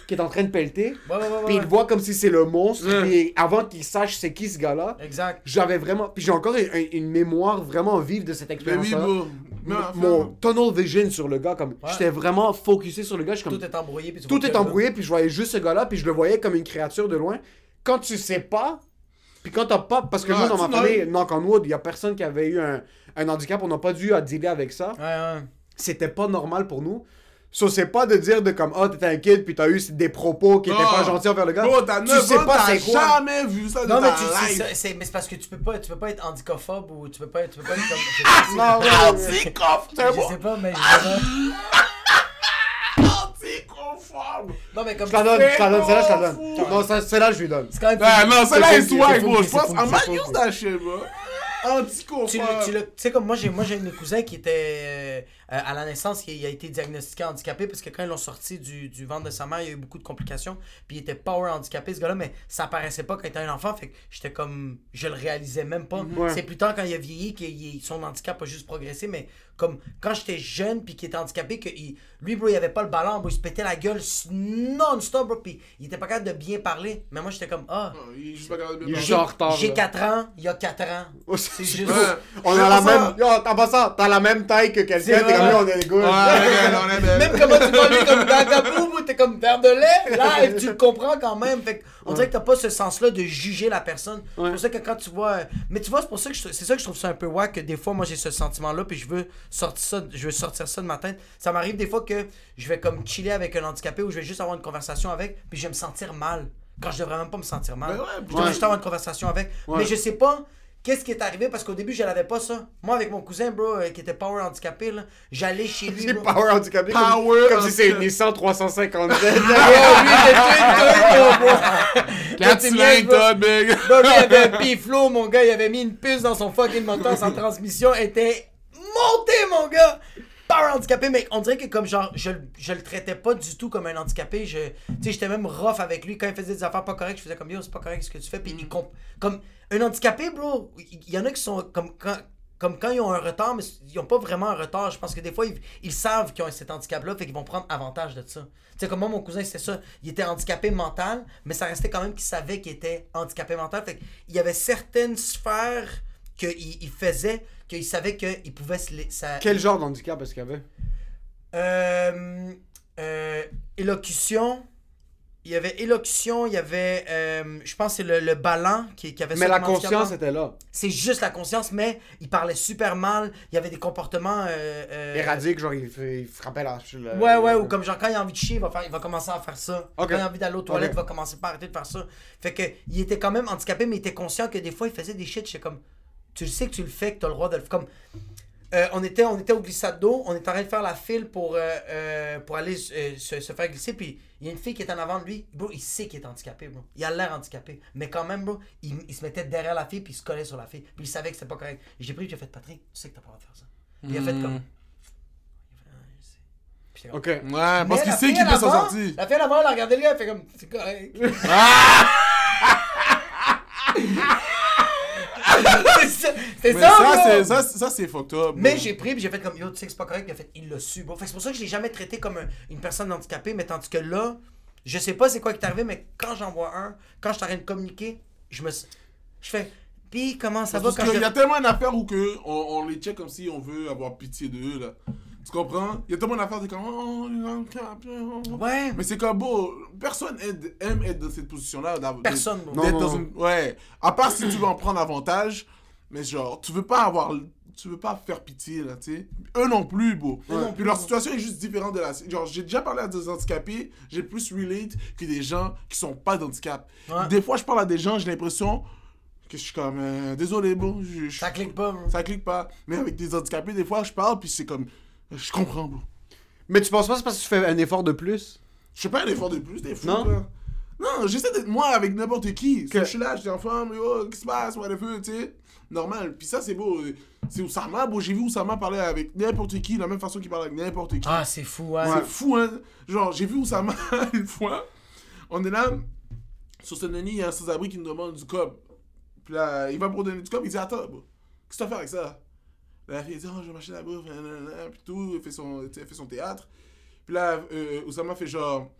qui est en train de pelleter, Ouais, ouais, ouais, puis il le voit comme si c'est le monstre, puis avant qu'il sache c'est qui ce gars-là, Exact. j'avais vraiment. Puis j'ai encore une, une mémoire vraiment vive de cette Mais oui, expérience-là. bro. Mais enfin, Mon tunnel vision sur le gars, comme Ouais. j'étais vraiment focusé sur le gars, je suis comme Tout est embrouillé puis tout est embrouillé, puis je voyais juste ce gars-là, puis je le voyais comme une créature de loin. Quand tu sais pas, puis quand t'as pas, parce que Ah, nous dans ma famille, Knock on Wood, il y a personne qui avait eu un, un handicap, on n'a pas dû à dealer avec ça. Ouais, ouais. C'était pas normal pour nous. So, c'est pas de dire de comme, oh, t'étais un kid, puis t'as eu des propos qui étaient Non. pas gentils envers le gars. Bro, t'as tu 9 sais ans, pas t'as c'est quoi. jamais vu ça de Non mais ta tu life. c'est mais c'est parce que tu peux pas tu peux pas être handicaphobe ou tu peux pas tu peux pas être comme Non, c'est je sais pas mais je pas. Non mais comme Je la donne, je la donne, celle-là, je la C'est donne. fou. Non, ça- celle-là, je lui donne. c'est quand même Ah non, celle-là funky, swag, c'est bro. Je pense c'est I might c'est use that shit, bro. tu, Anticonforme. le- tu, le- tu sais comme moi j'ai moi j'ai un cousin qui était euh, à la naissance il, a été diagnostiqué handicapé parce que quand ils l'ont sorti du, du ventre de sa mère il y a eu beaucoup de complications puis il était power handicapé ce gars-là mais ça apparaissait pas quand il était un enfant fait que j'étais comme je le réalisais même pas Ouais. c'est plus tard quand il a vieilli que son handicap a juste progressé mais comme quand j'étais jeune puis qu'il était handicapé que il- lui bro il avait pas le ballon bro il se pétait la gueule non-stop bro puis il était pas capable de bien parler mais moi j'étais comme ah Non, Il est juste pas capable de bien j'ai en retard, j'ai là. 4 ans il y a 4 ans Oh, c'est juste. On a la même. Yo, en passant, t'as la même taille que quelqu'un, on est good. Ouais, ouais, on est belle. Même comment tu vois lui comme dans ta t'es comme verre de lait, là, tu le comprends quand même. Fait que on dirait que t'as pas ce sens-là de juger la personne. C'est pour ça que quand tu vois. Mais tu vois, c'est pour ça que je... c'est ça que je trouve ça un peu wack que des fois, moi j'ai ce sentiment-là, puis je veux sortir ça, je veux sortir ça de ma tête. Ça m'arrive des fois que je vais comme chiller avec un handicapé ou je vais juste avoir une conversation avec, puis je vais me sentir mal. Quand je devrais même pas me sentir mal. Ben ouais, je devrais ouais. juste avoir une conversation avec. Ouais. Mais je sais pas. Qu'est-ce qui est arrivé? Parce qu'au début, je l'avais pas ça. Moi, avec mon cousin, bro, euh, qui était power handicapé, là, j'allais chez lui. C'est bro. power handicapé. comme- Power Comme si c'est une. Nissan 350 Quatre cylindres, Todd, big. Bro, lui, il avait un piflo, mon gars. Il avait mis une puce dans son fucking moteur. Sa transmission était montée, mon gars. Power handicapé, mais on dirait que comme genre, je, je le traitais pas du tout comme un handicapé. Je, tu sais, j'étais même rough avec lui. Quand il faisait des affaires pas correctes, je faisais comme yo, c'est pas correct ce que tu fais. Puis il comp- comme un handicapé, bro, il y, en a qui sont comme quand. Comme quand ils ont un retard, mais ils ont pas vraiment un retard. Je pense que des fois, ils, ils savent qu'ils ont cet handicap-là, fait qu'ils vont prendre avantage de ça. Tu sais, comme moi, mon cousin, c'était ça. Il était handicapé mental, mais ça restait quand même qu'il savait qu'il était handicapé mental. Fait qu'il y avait certaines sphères qu'il il faisait qu'il savait qu'il pouvait se... la- ça- Quel genre d'handicap est-ce qu'il y avait? Euh, euh, élocution. Il y avait élocution, il y avait, euh, je pense, que c'est le, le ballon qui, qui avait Mais la comme handicap. conscience était là. C'est juste la conscience, mais il parlait super mal. Il y avait des comportements. euh, euh, Éradique, genre, il, frappait la. Ouais, ouais, ou comme genre quand il a envie de chier, il va, faire, il va commencer à faire ça. Ok. Quand il a envie d'aller aux toilettes, Ok. il va commencer par arrêter de faire ça. Fait que il était quand même handicapé, mais il était conscient que des fois il faisait des shit. J'étais comme, tu le sais que tu le fais, que tu as le droit de le faire. Comme, euh, on, était, on était au glissade d'eau, on était en train de faire la file pour, euh, euh, pour aller euh, se, se faire glisser, puis il y a une fille qui est en avant de lui. Bro, il sait qu'il est handicapé, bro. Il a l'air handicapé. Mais quand même, bro, il, il se mettait derrière la fille, puis il se collait sur la fille. Puis il savait que c'était pas correct. J'ai pris, j'ai fait, Patrick, tu sais que t'as pas le droit de faire ça. Puis il a fait comme. Il a fait, Ah, Ok. Ouais, mais parce qu'il sait qu'il peut s'en sortir. La fille à l'avant, elle a regardé le gars, elle fait comme, c'est correct. c'est ça, ça, c'est ça, ça, c'est fucked up. Mais j'ai pris, puis j'ai fait comme, yo, tu sais que c'est pas correct, il a fait, il l'a su, bro. Fait c'est pour ça que je l'ai jamais traité comme un- une personne handicapée, mais tandis que là, je sais pas c'est quoi qui est arrivé, mais quand j'en vois un, quand je train de communiquer, je me. Je fais, puis comment ça va Parce quand qu'il je. y a tellement d'affaires où que on, on les check comme si on veut avoir pitié d'eux, là. Tu comprends? Il y a tellement d'affaires de comme... Oh, il est handicapé, oh. Ouais. Mais c'est comme, beau, personne aide- aime être dans cette position-là. Personne, d'être Non, dans non. une... Ouais. À part si tu veux en prendre avantage, mais genre, tu veux pas avoir tu veux pas faire pitié, là, tu sais. Eux non plus, bro. Non Puis leur situation est juste différente de la... Genre, j'ai déjà parlé à des handicapés, j'ai plus relate que des gens qui sont pas d'handicap. Ouais. Des fois, je parle à des gens, j'ai l'impression que je suis comme... euh, désolé, bro. je- je- Ça clique pas, bro. Ça clique pas. Mais avec des handicapés, des fois, je parle, puis c'est comme... Je comprends, bro. Mais tu penses pas que c'est parce que tu fais un effort de plus? Je fais pas un effort de plus, des fois. Non? là. Non, j'essaie d'être moi avec n'importe qui. Que- Je suis là, je suis en forme, yo, qu'est-ce qui se passe, whatever, tu sais. Normal. Puis ça, c'est beau. euh, C'est Oussama, bro. J'ai vu Oussama parler avec n'importe qui, la même façon qu'il parle avec n'importe qui. Ah, c'est fou, ouais. C'est fou, hein. Genre, j'ai vu Oussama une fois. On est là, sur ce il y a un sans-abri qui nous demande du cop. Puis là, il va pour donner du cop, il dit Attends, bro, qu'est-ce que tu vas faire avec ça? La fille dit Oh, je vais m'acheter la bouffe, puis tout, elle fait son, elle fait son théâtre. Puis là, euh, Oussama fait genre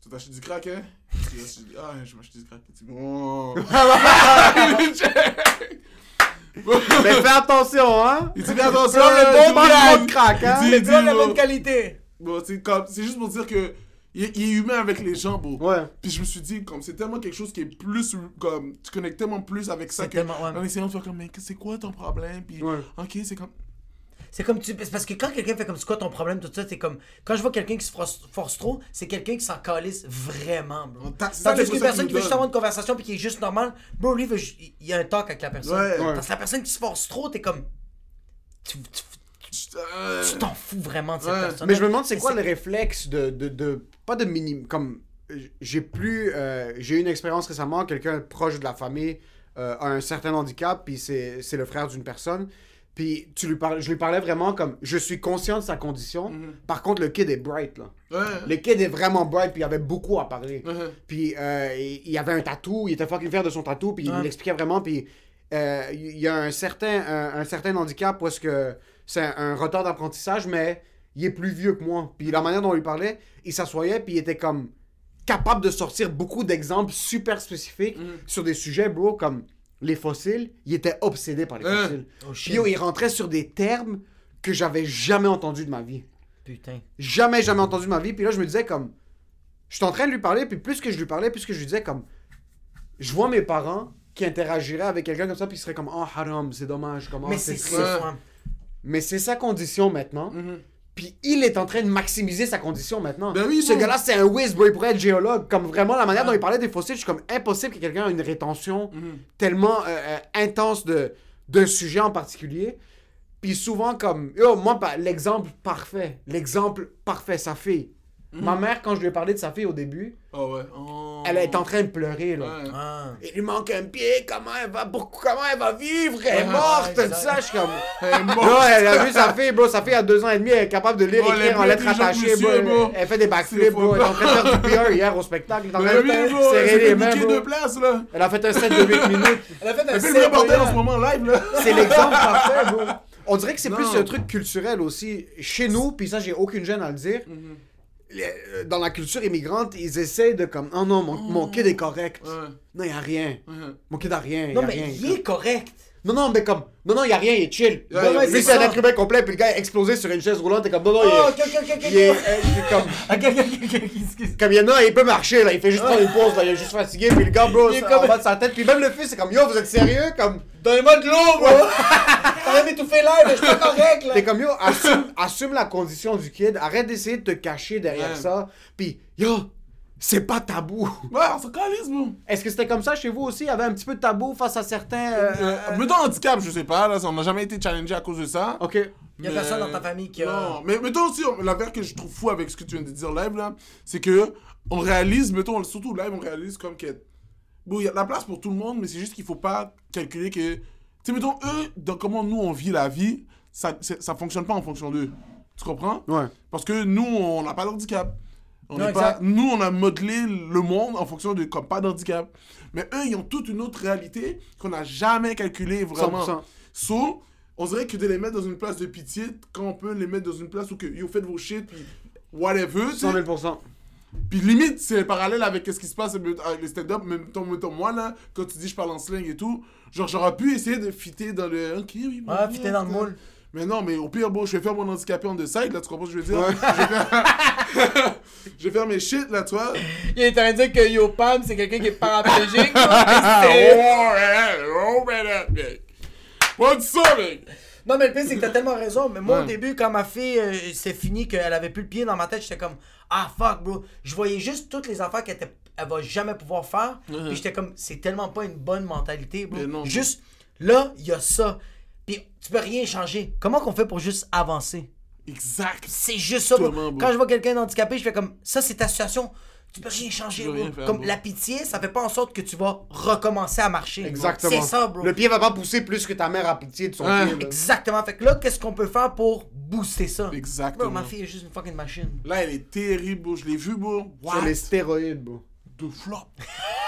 Tu vas t'acheter du crack, hein? Je dis Ah, je vais m'acheter du crack. Il dit Bon. Mais fais attention, hein Il dit Fais attention, le hein, bon crack. crack, hein Il dit- la bro. bonne qualité. Bon, c'est comme- c'est juste pour dire que il est, il est humain avec les gens, bro. Ouais. Puis je me suis dit, comme c'est tellement quelque chose qui est plus, comme, tu connectes tellement plus avec ça que, tellement- ouais. en essayant de faire comme, mais c'est quoi ton problème? Puis, Ouais. ok, c'est comme, C'est comme tu. Parce que quand quelqu'un fait comme c'est quoi ton problème, tout ça, c'est comme. Quand je vois quelqu'un qui se force, force trop, c'est quelqu'un qui s'en calisse vraiment, bro. Tandis qu'une personne qui veut juste avoir une conversation puis qui est juste normal, bro, lui, veut il y a un talk avec la personne. Ouais. Ouais. Parce que la personne qui se force trop, t'es comme. Tu tu- tu t'en fous vraiment de cette Ouais. personne. Mais je me demande c'est quoi le réflexe de, de, de pas de minim comme j'ai plus euh, j'ai eu une expérience récemment quelqu'un proche de la famille euh, a un certain handicap puis c'est c'est le frère d'une personne puis tu lui parles je lui parlais vraiment comme je suis conscient de sa condition Mhm. par contre le kid est bright là ouais. le kid est vraiment bright puis il avait beaucoup à parler Ouais. puis euh, il il avait un tatou, il était fucking fier de son tatou, puis il Ouais. l'expliquait vraiment. Puis euh, il y a un certain, un, un certain handicap parce que c'est un, un retard d'apprentissage, mais il est plus vieux que moi. Puis la manière dont on lui parlait, il s'assoyait, puis il était comme capable de sortir beaucoup d'exemples super spécifiques Mhm. sur des sujets, bro, comme les fossiles. Il était obsédé par les Ouais. fossiles. Oh Puis yo, il rentrait sur des termes que j'avais jamais entendus de ma vie Putain. jamais, jamais entendu de ma vie. Puis là, je me disais comme. Je suis en train de lui parler, puis plus que je lui parlais, plus que je lui disais comme. Je vois mes parents qui interagiraient avec quelqu'un comme ça, puis ils seraient comme, oh haram, c'est dommage, comment Mais c'est ça. Mais c'est sa condition maintenant. Mhm. Puis il est en train de maximiser sa condition maintenant. Ben oui, Ce gars-là, c'est un whiz, bro. Il pourrait être géologue. Comme vraiment, la manière dont il parlait des fossiles, je suis comme impossible que quelqu'un ait une rétention Mhm. tellement euh, euh, intense de d'un sujet en particulier. Puis souvent, comme. Yo, moi, l'exemple parfait. L'exemple parfait, sa fille. Ma mère, quand je lui ai parlé de sa fille au début, Oh ouais. Oh. elle est en train de pleurer, là. Ouais. Ah. Il lui manque un pied, comment elle va, pourquoi, comment elle va vivre, elle est morte, ouais, tout ça, je suis comme... Elle est morte. Bro, elle a vu sa fille, bro, sa fille a deux ans et demi, elle est capable de lire, Oh, écrire en lettres attachées, bro. bro. Elle fait des C'est backflips, bro, elle est en train de faire du PR hier au spectacle, elle est en train de oui, bro. serrer les fait mains, bro. de place, là. Elle a fait un set de 8 minutes. Elle a fait un Elle le set, bordel ouais. en ce moment, live, là. C'est l'exemple parfait, bro. On dirait que c'est plus un truc culturel aussi. Chez nous, puis ça, j'ai aucune gêne à le dire. Les- euh, Dans la culture immigrante, ils essayent de comme, oh non, mon, mon kid est correct. Ouais. Non, y a rien. Ouais. Mon kid a rien. Non, y a mais rien. il est correct. Non, non, mais comme, non, non, y a rien, il est chill. Ouais, lui, c'est un être humain complet, puis le gars est explosé sur une chaise roulante, et comme, non, non, il Oh, est. ok, ok, ok, ok. Il est, euh, il comme, Ok, ok, ok, ok, excuse. comme il y en a, il peut marcher, là, il fait juste prendre une pause, là, il est juste fatigué, puis le gars, bro, Il est comme- en bas de sa tête, puis même le fils, c'est comme, yo, vous êtes sérieux? Comme, Donnez-moi de l'eau, bro. T'aurais m'étouffer live, je suis pas correct, là. t'es comme, yo, assume, assume la condition du kid, arrête d'essayer de te cacher derrière ça, puis, yo, c'est pas tabou. Ouais, on se calise, bro. Est-ce que c'était comme ça chez vous aussi? Il y avait un petit peu de tabou face à certains. euh, Euh, mettons handicap, je sais pas, là, on n'a jamais été challengé à cause de ça. Ok. Il y a Mais- personne dans ta famille qui a. Non, mais mettons aussi, l'affaire que je trouve fou avec ce que tu viens de dire live, là, c'est que on réalise, mettons, surtout live, on réalise comme que. Bon, il y a de la place pour tout le monde, mais c'est juste qu'il faut pas calculer que. Tu sais, mettons, eux, dans comment nous on vit la vie, ça, ça fonctionne pas en fonction d'eux. Tu comprends? Ouais. Parce que nous, on n'a pas d'handicap. On Non, pas, nous, on a modelé le monde en fonction de comme pas d'handicap. Mais eux, ils ont toute une autre réalité qu'on n'a jamais calculée vraiment. 100%. So, on dirait que de les mettre dans une place de pitié quand on peut les mettre dans une place où que, yo, faites vos shit, puis whatever. tu sais. 100 000%. Puis limite, c'est parallèle avec ce qui se passe avec les stand-up. Même mettons, moi, là, quand tu dis je parle en slang et tout, genre, j'aurais pu essayer de fitter dans le. Ok, oui, bon, Ouais, fitter dans le moule. Mais non, mais au pire, bon, je vais faire mon handicapé on the side, là, tu comprends ce que je veux dire? Je, vais faire... je vais faire mes shit, là, tu vois. Il est en train de dire que Yopam, c'est quelqu'un qui est paraplégique. Ah, C'est- ouais, oh. What's up, mec? Non, mais le pire, c'est que t'as tellement raison. Mais moi, au Ouais. début, quand ma fille, euh, c'est fini, qu'elle avait plus le pied dans ma tête, j'étais comme, ah fuck, bro. Je voyais juste toutes les affaires qu'elle était- elle va jamais pouvoir faire. Mhm. Puis j'étais comme, c'est tellement pas une bonne mentalité, bro. Mais non, bro. juste, là, il y a ça. Puis tu peux rien changer. Comment qu'on fait pour juste avancer? Exact. C'est juste ça, bro. Quand je vois quelqu'un d'handicapé, je fais comme, ça, c'est ta situation. Tu peux rien changer, Tu peux bro. rien faire, comme bro. la pitié, ça fait pas en sorte que tu vas recommencer à marcher. Exactement. C'est ça, bro. Le pied va pas pousser plus que ta mère a pitié de son Ouais. pied. là. Exactement. Fait que là, qu'est-ce qu'on peut faire pour booster ça? Exactement. Bro, ma fille est juste une fucking machine. Là, elle est terrible, bro. Je l'ai vu, bro. Sur What? les stéroïdes, bro. De flop.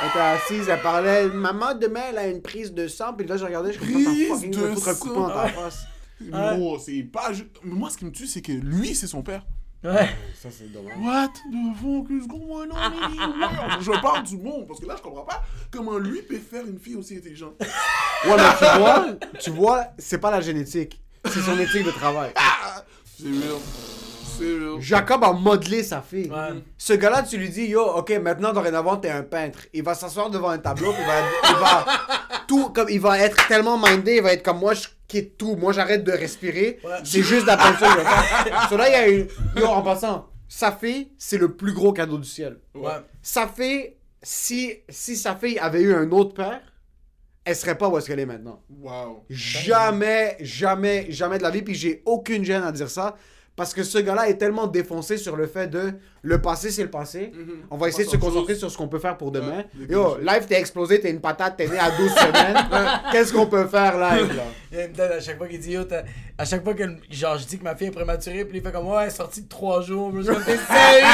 Elle était assise, elle parlait. Maman, demain, elle a une prise de sang. Puis là, je regardais, je Prise de me foutre un coup dans ta face. Gros, c'est pas. moi, ce qui me tue, c'est que lui, c'est son père. Ouais. Ça, c'est dommage. What the fuck is going on in your world? Je parle du monde, parce que là, je comprends pas comment lui peut faire une fille aussi intelligente. Ouais, mais tu vois, tu vois, c'est pas la génétique. C'est son éthique de travail. Ah! C'est real. Jacob a modelé sa fille. Ouais. Ce gars-là, tu lui dis, yo, ok, maintenant, dorénavant, t'es un peintre. Il va s'asseoir devant un tableau, puis il va, il va tout, comme, il va être tellement mindé, il va être comme moi, je quitte tout. Moi, j'arrête de respirer. Ouais. C'est juste la peinture là, il y a une, yo, en passant, sa fille, c'est le plus gros cadeau du ciel. Ouais. Sa fille, si, si sa fille avait eu un autre père, elle serait pas où est-ce qu'elle est maintenant. Wow. Jamais, jamais, jamais de la vie. Puis j'ai aucune gêne à dire ça. Parce que ce gars-là est tellement défoncé sur le fait de le passé, c'est le passé. Mhm. On va essayer de se concentrer sur ce qu'on peut faire pour demain. Ouais, Yo, live, t'es explosé, t'es une patate, t'es né à 12 semaines. Qu'est-ce qu'on peut faire live, là? Donne à chaque fois qu'il dit yo, à chaque fois que genre je dis que ma fille est prématurée, puis il fait comme ouais, elle est sortie de 3 jours. Je comme sérieux?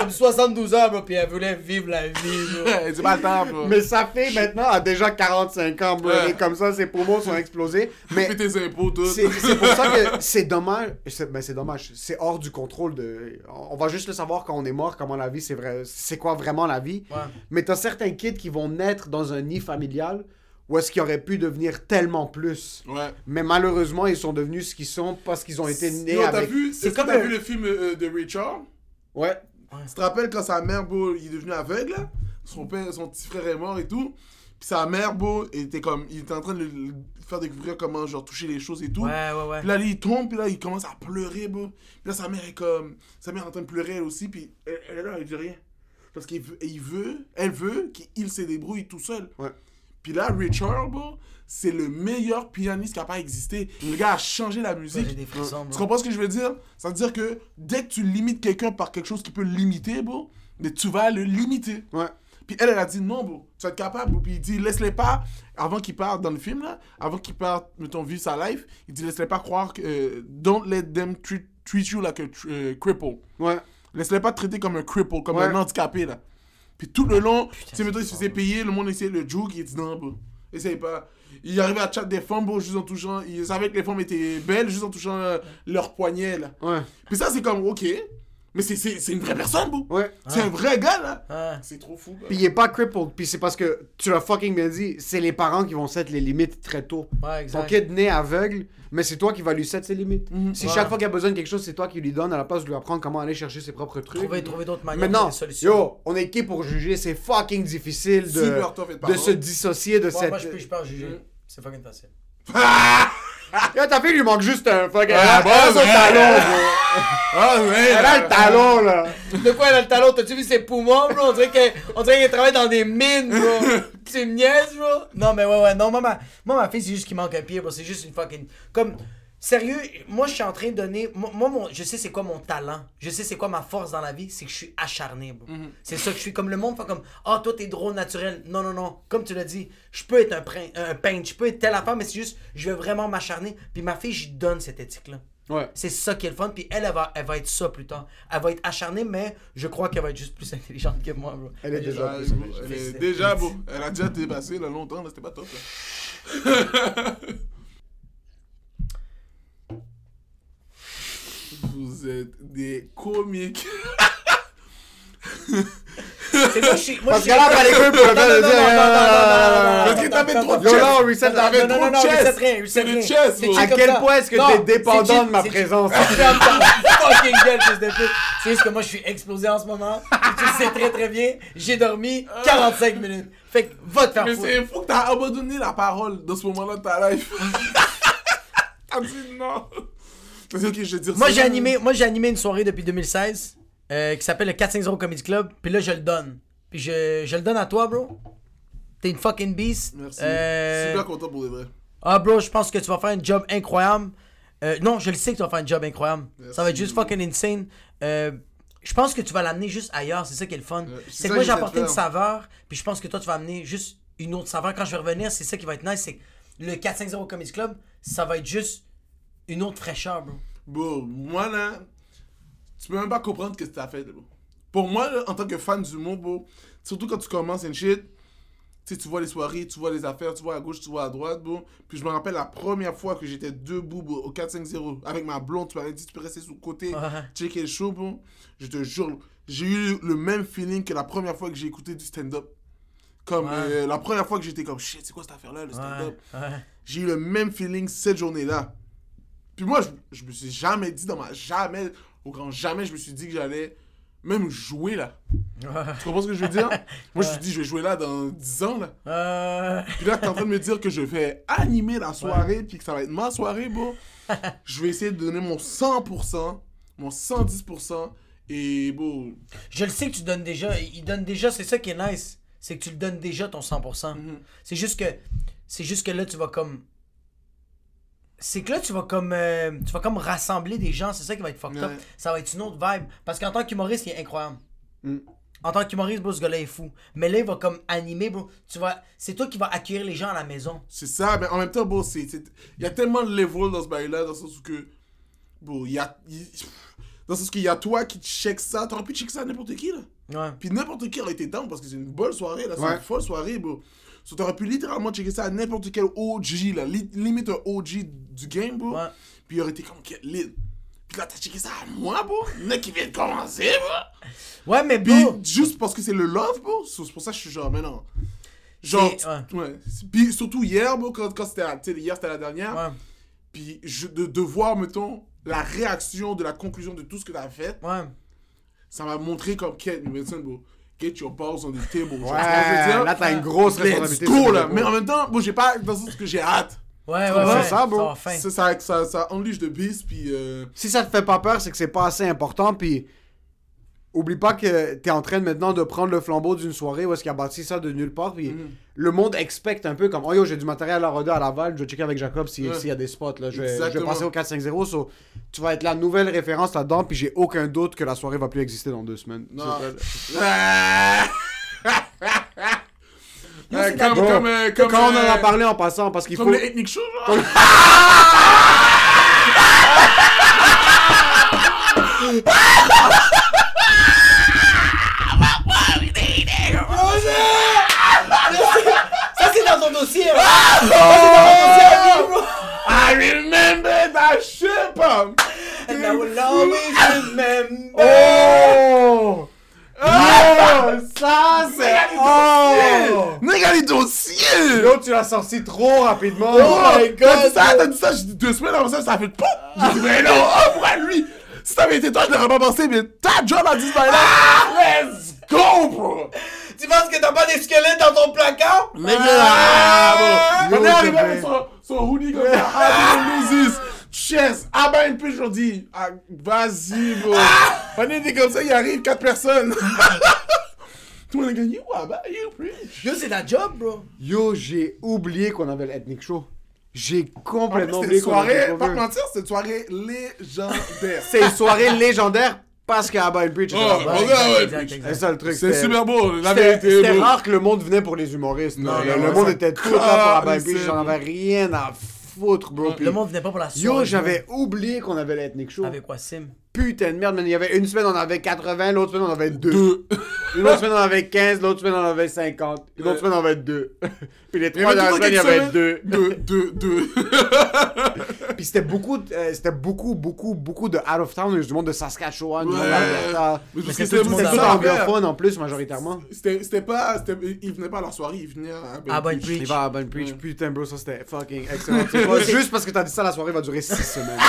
Comme 72 ans, bro, puis elle voulait vivre la vie, bro. c'est pas temps, bro. Mais sa fille, maintenant, a déjà 45 ans, bro. Elle est comme ça, ses poumons sont explosés. Mais tes impôts, tout. C'est pour ça que c'est dommage. C'est ben c'est dommage. C'est hors du contrôle de. On va juste le savoir quand on est mort, comment la vie, c'est vrai. C'est quoi vraiment la vie. Ouais. Mais t'as certains kids qui vont naître dans un nid familial où est-ce qu'ils auraient pu devenir tellement plus. Ouais. Mais malheureusement, ils sont devenus ce qu'ils sont parce qu'ils ont été nés t'as avec. vu, c'est comme t'as vu le film euh, de Richard? Ouais. Tu te rappelles quand sa mère, beau, il est devenu aveugle? Son père, son petit frère est mort et tout. Puis sa mère, beau, était comme, il était en train de le faire découvrir comment, genre, toucher les choses et tout. Ouais, ouais, ouais. Puis là, il tombe, puis là, il commence à pleurer, beau. Puis là, sa mère est comme, sa mère est en train de pleurer elle aussi, puis elle, elle est là, elle dit rien. Parce qu'il veut, il veut, elle veut qu'il se débrouille tout seul. Ouais. Puis là, Richard, beau, c'est le meilleur pianiste qui a pas existé. Le gars a changé la musique. J'ai des frissons, Tu bro. comprends ce que je veux dire? Ça veut dire que dès que tu limites quelqu'un par quelque chose qui peut limiter, bro, mais tu vas le limiter. Ouais. Puis elle, elle a dit non, bro, tu vas être capable. Puis il dit, laisse-les pas, avant qu'il parte dans le film, là, avant qu'il parte, mettons, vivre sa life, il dit, laisse-les pas croire que. euh, don't let them treat, treat you like a euh, cripple. Ouais. Laisse-les pas te traiter comme un cripple, comme Ouais. un handicapé, là. Puis tout le long, tu sais, mettons, il se faisait payer, le monde essayait le joke, il dit non, bro. Essaye pas. Il arrivait à chat des femmes, bro, juste en touchant. Il savait que les femmes étaient belles, juste en touchant euh, leur poignet, là. Ouais. Puis ça, c'est comme, ok. Mais c'est- c'est c'est une vraie personne, bro. Ouais. C'est un vrai gars, là. Ouais. C'est trop fou. Puis il est pas crippled. Puis c'est parce que, tu l'as fucking bien dit, c'est les parents qui vont set les limites très tôt. Ouais, Ton exact. kid né aveugle, mais c'est toi qui vas lui set ses limites. Mhm. Si Ouais. chaque fois qu'il a besoin de quelque chose, c'est toi qui lui donne à la place de lui apprendre comment aller chercher ses propres trucs. Trouver, trouver d'autres manières Maintenant, solutions. yo, on est qui pour juger? C'est fucking difficile de, de se dissocier de Moi, cette. moi, je peux, je peux en juger. Mm. C'est fucking facile. Yo, ta fille lui manque juste un fucking. Ah, elle a talon, bro. Ah, ouais. Elle a le talon, là. De quoi elle a le talon? T'as-tu vu ses poumons, bro? On dirait qu'elle on dirait qu'elle travaille dans des mines, bro. tu me niaises, bro? Non, mais ouais, ouais. Non, moi, ma, moi, ma fille, c'est juste qu'il manque un pied, bro. C'est juste une fucking. Comme. Sérieux, moi, je suis en train de donner. Moi, mon- je sais c'est quoi mon talent. Je sais c'est quoi ma force dans la vie. C'est que je suis acharné, bro. C'est ça que je suis. Comme le monde fait comme. Ah, toi, t'es drôle naturel. Non, non, non. Comme tu l'as dit, je peux être un, un peintre. Je peux être telle affaire, mais c'est juste. Je vais vraiment m'acharner. Puis ma fille, je lui donne cette éthique-là. Ouais. C'est ça qui est le fun. Puis elle, elle va, elle va être ça plus tard. Elle va être acharnée, mais je crois qu'elle va être juste plus intelligente que moi, bro. Elle est déjà plus elle est déjà, bro. Elle a déjà dépassé, là, longtemps, là. C'était pas top, là. Vous êtes des comiques. C'est moi, je suis. Moi, Parce que là, pas les couilles pour le Non, faire non, de non, dire, non, non, non, non, non, non, non, Parce non, que non, t'avais non, trop de non, Yo, chess. non, reset, non, T'avais non, non, trop non, de non, chess. C'est du chess, À quel point est-ce que Non, t'es dépendant de ma présence? Ferme ta fucking gueule, fils de pute. C'est juste que moi, je suis explosé en ce moment. Tu le sais très très bien. J'ai dormi 45 minutes. Fait que va te faire Mais c'est fou que t'as abandonné la parole dans ce moment-là de ta life. Elle dit non. Vas-y, ok, je vais dire Moi, ça. j'ai animé, moi, j'ai animé une soirée depuis 2016 euh, qui s'appelle le 450 Comedy Club. Puis là, je le donne. Puis je, je le donne à toi, bro. T'es une fucking beast. Merci. Euh, Super content pour de vrai. Ah, bro, je pense que tu vas faire un job incroyable. Euh, non, je le sais que tu vas faire un job incroyable. Merci. Ça va être juste fucking insane. Euh, je pense que tu vas l'amener juste ailleurs. C'est ça qui est le fun. C'est que moi, j'ai apporté une saveur. Puis je pense que toi, tu vas amener juste une autre saveur. Quand je vais revenir, c'est ça qui va être nice. C'est que le 450 Comedy Club, ça va être juste une autre fraîcheur, bro. Bro, moi là, tu peux même pas comprendre ce que t'as fait, bro. Pour moi, là, en tant que fan du monde, bro, surtout quand tu commences une shit, tu tu vois les soirées, tu vois les affaires, tu vois à gauche, tu vois à droite, bro. Puis je me rappelle la première fois que j'étais debout, bro, au 4-5-0, avec ma blonde, tu m'avais dit, tu peux rester sous le côté, checker le show, bro. Je te jure, j'ai eu le même feeling que la première fois que j'ai écouté du stand-up. Comme Ouais. euh, la première fois que j'étais comme, shit, c'est quoi cette affaire-là, le stand-up? Ouais, ouais. j'ai eu le même feeling cette journée-là. Puis moi, je, je me suis jamais dit dans ma. Jamais, au grand jamais, je me suis dit que j'allais même jouer là. Tu comprends ce que je veux dire? Moi, je me suis dit, je vais jouer là dans 10 ans là. Puis là, t'es en train de me dire que je vais animer la soirée, puis que ça va être ma soirée, bro. je vais essayer de donner mon 100%, mon 110%, et bon. Je le sais que tu donnes déjà. Il donne déjà, c'est ça qui est nice. C'est que tu le donnes déjà ton 100%. Mhm. C'est juste que. C'est juste que là, tu vas comme. C'est que là, tu vas comme. euh, tu vas comme rassembler des gens. C'est ça qui va être fucked up. Ça va être une autre vibe. Parce qu'en tant qu'humoriste, il est incroyable. Mm. En tant qu'humoriste, bro, ce gars-là est fou. Mais là, il va comme animer, bro. Tu vas. C'est toi qui vas accueillir les gens à la maison. C'est ça, mais en même temps, bon, c'est. c'est- Il y a tellement de level dans ce bail-là, dans le sens où que. Bon, il y a. Dans le sens qu'il y a toi qui check ça, t'aurais pu check ça à n'importe qui, là. Ouais. Puis n'importe qui aurait été down parce que c'est une bonne soirée, là. C'est Ouais. une folle soirée, bro. So, t'aurais pu littéralement checker ça à n'importe quel OG, là. Li- limite un OG du game, bro. Ouais. Puis il aurait été comme lit. Puis là, t'as checké ça à moi, bro. Le mec qui vient de commencer, bro. Ouais, mais Puis bro. juste parce que c'est le love, bro. C'est pour ça que je suis genre, mais non. Genre, ouais. Puis surtout hier, bro, quand, quand c'était. hier, c'était la dernière. Ouais. Puis je- de, de voir, mettons, la réaction de la conclusion de tout ce que t'as fait, Ouais. ça m'a montré comme Kate Wilson, bro. Get your balls on the table. Ouais, là, t'as une grosse Let's responsabilité. go, sur là. Mais en même temps, bon, j'ai pas. Dans le sens que j'ai hâte. Ouais, ouais, C'est ouais. ça, bro? Ça, ça, ça, ça unleash the beast, puis. euh, Si ça te fait pas peur, c'est que c'est pas assez important. Puis, oublie pas que t'es en train de, maintenant de prendre le flambeau d'une soirée où est-ce qu'il a bâti ça de nulle part. Puis, Mhm. le monde expecte un peu comme Oh yo, j'ai du matériel à roder à Laval, je vais checker avec Jacob s'il Ouais. y a des spots. Là. Je, vais, je vais Exactement. passer au 4-5-0. so, tu vas être la nouvelle référence là-dedans. Puis, j'ai aucun doute que la soirée va plus exister dans deux semaines. Non. C'est- Ah! Yo, Euh, c'est la- comme, Bro, comme, euh, comme, Quand on en euh, a parlé en passant, parce qu'il Comme faut. le ethnic show, genre. Ça, c'est dans ton dossier, là. I remember that shit, bro. And I will always remember. Oh! Yo, ça c'est. Oh! Nigga, les dossiers! L'autre, tu l'as sorti trop rapidement. Oh my God, T'as dit ça, t'as dit ça, j'ai dit deux semaines avant ça, ça a fait POUM! J'ai dit, mais non, oh, pourquoi lui? Si t'avais été toi, je l'aurais pas pensé, mais ta job a ça là! Let's go, bro! Tu penses que t'as pas des squelettes dans ton placard? Ah! Yo, On est arrivé avec son, son hoodie comme ça, ah, Chess! Ah ben, une plus, je dis, ah, vas-y, bro! On était comme ça, il arrive quatre personnes! Tout le monde a gagné, ah ben, you preach! Yo, c'est ta job, bro. Yo, j'ai oublié qu'on avait l'Ethnic Show. J'ai complètement C'était oublié qu'on avait soirée, pas mentir, c'était une soirée légendaire. C'est une soirée légendaire parce qu'à Abba Bridge Oh. C'est ça le truc. C'est super beau, la vérité. c'était rare que le monde venait pour les humoristes. Non, le, monde était tout là pour Abba Bridge. J'en avais rien à foutre, bro. Puis- Le monde venait pas pour la soirée. Yo, bro. j'avais oublié qu'on avait l'Ethnic Show. Avec quoi, Sim? Putain de merde, man. Il y avait une semaine, on avait 80, l'autre semaine, on avait 2. Deux. Une autre semaine, on avait 15, l'autre semaine, on avait 50. Une autre Ouais. semaine, on avait 2. Puis les Il y trois avait dernières tout le semaines, il y avait quelques 2. Deux, deux, deux. Puis c'était beaucoup, euh, c'était beaucoup, beaucoup, beaucoup de out of town. Il y a du monde de Saskatchewan, du monde d'Alberta. C'était à tout anglophone en plus, majoritairement. C'était c'était pas. c'était- Ils venaient pas à leur soirée, ils venaient à. Ah, Beach. Preach. Il va à Bonne Preach. Ouais. Putain, bro, ça c'était fucking excellent. Juste parce que t'as dit ça, la soirée va durer 6 semaines.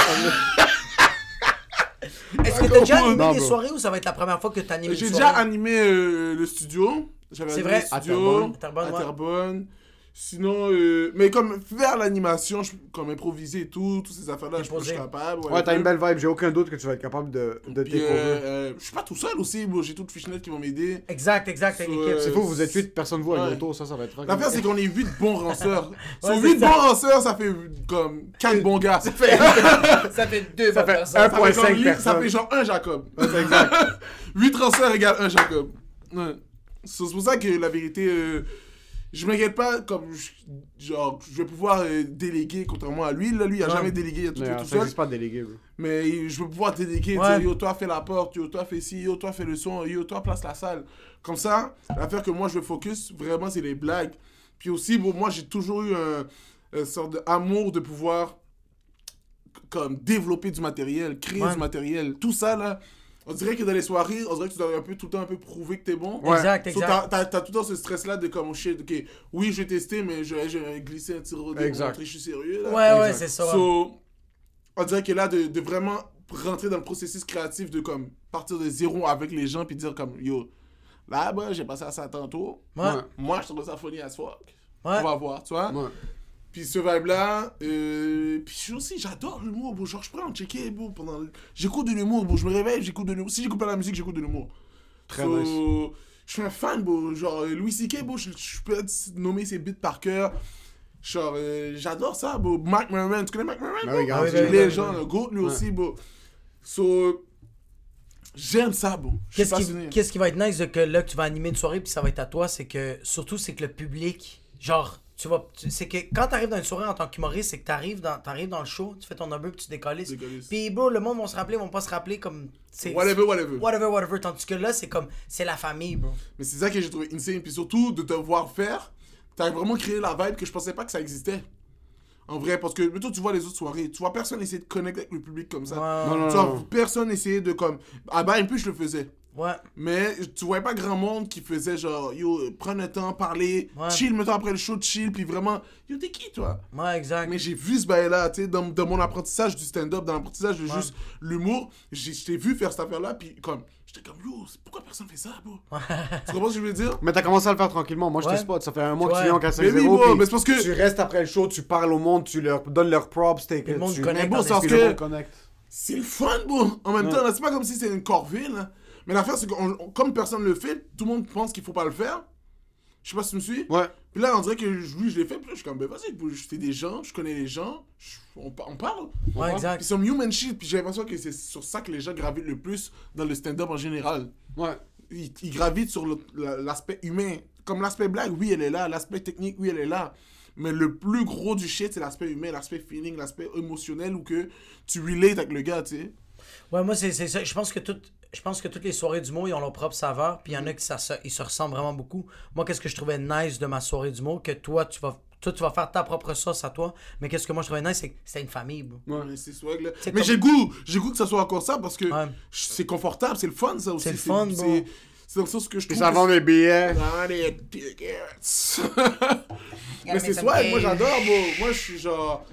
Est-ce que t'as déjà animé Non, des bro. soirées ou ça va être la première fois que t'animes une J'ai soirée? déjà animé euh, le studio. J'avais C'est animé vrai. le À studio Terrebonne. Terrebonne, à ouais. Terrebonne. Sinon, euh, mais comme faire l'animation, comme improviser et tout, toutes ces affaires-là, je je suis capable. Ouais, t'as une belle vibe. J'ai aucun doute que tu vas être capable de, de t'écouvrir. euh, euh, je suis pas tout seul aussi. J'ai toutes Fishnet qui vont m'aider. Exact, exact, avec So, l'équipe. C'est fou, vous êtes 8 personnes, vous, à Ouais. une auto, ça, ça va être L'affaire, c'est qu'on est 8 bons ranceurs. Sur Ouais, 8 c'est ça. bons ranceurs, ça fait comme 4 bons gars. Ça fait, Ça fait deux Ça fait personnes. un- ça fait, 1.5 comme huit- ça personnes. fait genre un Jacob. Ouais, c'est exact. 8 ranceurs égale un Jacob. Ouais. So, C'est pour ça que la vérité, euh, je m'inquiète pas, comme, je- genre, je vais pouvoir euh, déléguer contrairement à lui. Là, lui, il a jamais délégué, il a tout fait tout ça seul. pas délégué, bro. Mais je vais pouvoir déléguer, Ouais. yo, toi, fais la porte, yo, toi, fais ci, yo, toi, fais le son, yo, toi, place la salle. Comme ça, l'affaire que moi, je veux focus, vraiment, c'est les blagues. Puis aussi, bon, moi, j'ai toujours eu un, un sorte d'amour de pouvoir, comme, développer du matériel, créer Ouais. du matériel. Tout ça, là, on dirait que dans les soirées, on dirait que tu dois un peu, tout le temps un peu prouver que t'es bon. Ouais. Exact, So, exact. t'as, t'as- t'as tout le temps ce stress-là de comme, oh shit, ok, oui, je vais tester, mais je vais glisser un tir au dé pour Exact. montrer je suis sérieux, là. Ouais, ouais, Exact. c'est ça. So, on dirait que là, de, de vraiment rentrer dans le processus créatif de comme partir de zéro avec les gens puis dire comme yo, là, bah, j'ai passé à ça tantôt. Ouais. Ouais. Moi, je trouve ça funny as fuck. Ouais. On va voir, tu vois. Ouais. Puis ce vibe-là, euh, puis je- aussi, j'adore l'humour, bro. Genre, je prends en checker, bro, pendant... le- J'écoute de l'humour, bro. Je me réveille, j'écoute de l'humour. Si j'écoute pas la musique, j'écoute de l'humour. Très So, nice. Je suis un fan, bro. Genre, euh, Louis C.K., bro, je, je peux nommer ses beats par cœur. Genre, euh, j'adore ça, bro. Mac Merman, tu connais Mac Merman, oui, grave, Ah oui, Légende, un goat lui Ouais. aussi, bro. So, j'aime ça, suis Qu'est-ce qui, qu'est-ce qui va être nice de que là que tu vas animer une soirée puis ça va être à toi, c'est que surtout c'est que le public, genre tu vas, tu- c'est que quand t'arrives dans une soirée en tant qu'humoriste, c'est que t'arrives dans, t'arrives dans le show, tu fais ton number puis tu décolles. Puis bro, le monde va se rappeler, vont pas se rappeler comme c'est Whatever, whatever. whatever, whatever. Tandis que là c'est comme c'est la famille, bro. Mais c'est ça que j'ai trouvé insane. Puis surtout, de te voir faire, t'as vraiment créé la vibe que je pensais pas que ça existait. En vrai, parce que toi, tu vois les autres soirées, tu vois personne essayer de connecter avec le public comme ça. Ouais, Non, non, Tu non. vois personne essayer de comme. Ah bah, un peu, je le faisais. Ouais. Mais tu voyais pas grand monde qui faisait genre, yo, prends le temps, parler, Ouais. chill, mettons après le show, chill, puis vraiment, yo, t'es qui toi? Ouais, exact. Mais j'ai vu ce bail-là, tu sais, dans, dans mon apprentissage du stand-up, dans l'apprentissage de juste l'humour, j'ai- vu faire cette affaire-là, puis comme, j'étais comme, yo, pourquoi personne fait ça, bro? Tu comprends ce que je veux dire? Mais t'as commencé à le faire tranquillement. Moi, je Ouais. te spot. Ça fait un mois Ouais. que tu viens en 4 Mais oui, 0 bro, puis mais c'est parce que- Tu restes après le show, tu parles au monde, tu leur donnes leurs props. t'es- le monde tu- connecte bon, c'est le que- monde connecte. C'est le fun, bro En même Ouais. temps, c'est pas comme si c'était une corvée, là. Mais l'affaire, c'est que on- on- comme personne le fait, tout le monde pense qu'il faut pas le faire. Je sais pas si tu me suis. Ouais. Puis là, on dirait que je- oui, je l'ai fait, puis là, je suis comme, ben vas-y, bro, c'est des gens, je connais les gens, je- on, pa- on parle. Ouais, exact. Puis c'est un human shit, puis j'ai l'impression que c'est sur ça que les gens gravitent le plus dans le stand-up en général. Ouais. Ils, ils gravitent sur le- la- l'aspect humain. Comme l'aspect blague, oui, elle est là. L'aspect technique, oui, elle est là. Mais le plus gros du shit, c'est l'aspect humain, l'aspect feeling, l'aspect émotionnel où que tu relates avec le gars, tu sais. Ouais, moi, c'est c'est ça. Je pense que toutes. Je pense que toutes les soirées d'humour, ils ont leur propre saveur. Puis il y en a qui ça, se- ils se ressemblent vraiment beaucoup. Moi, qu'est-ce que je trouvais nice de ma soirée d'humour, que toi, tu vas. Toi, tu vas faire ta propre sauce à toi. Mais qu'est-ce que moi, je trouvais nice, c'est que c'était une famille, bro. Ouais, c'est swag, là. Mais comme- j'ai goût, j'ai goût que ça soit encore ça parce que Ouais. c'est confortable, c'est le fun, ça aussi. C'est le fun, c'est, bon. c'est dans le sens que je trouve. ça vend des billets. Ah, les tickets. Mais c'est swag, moi j'adore, bro. Moi je suis genre.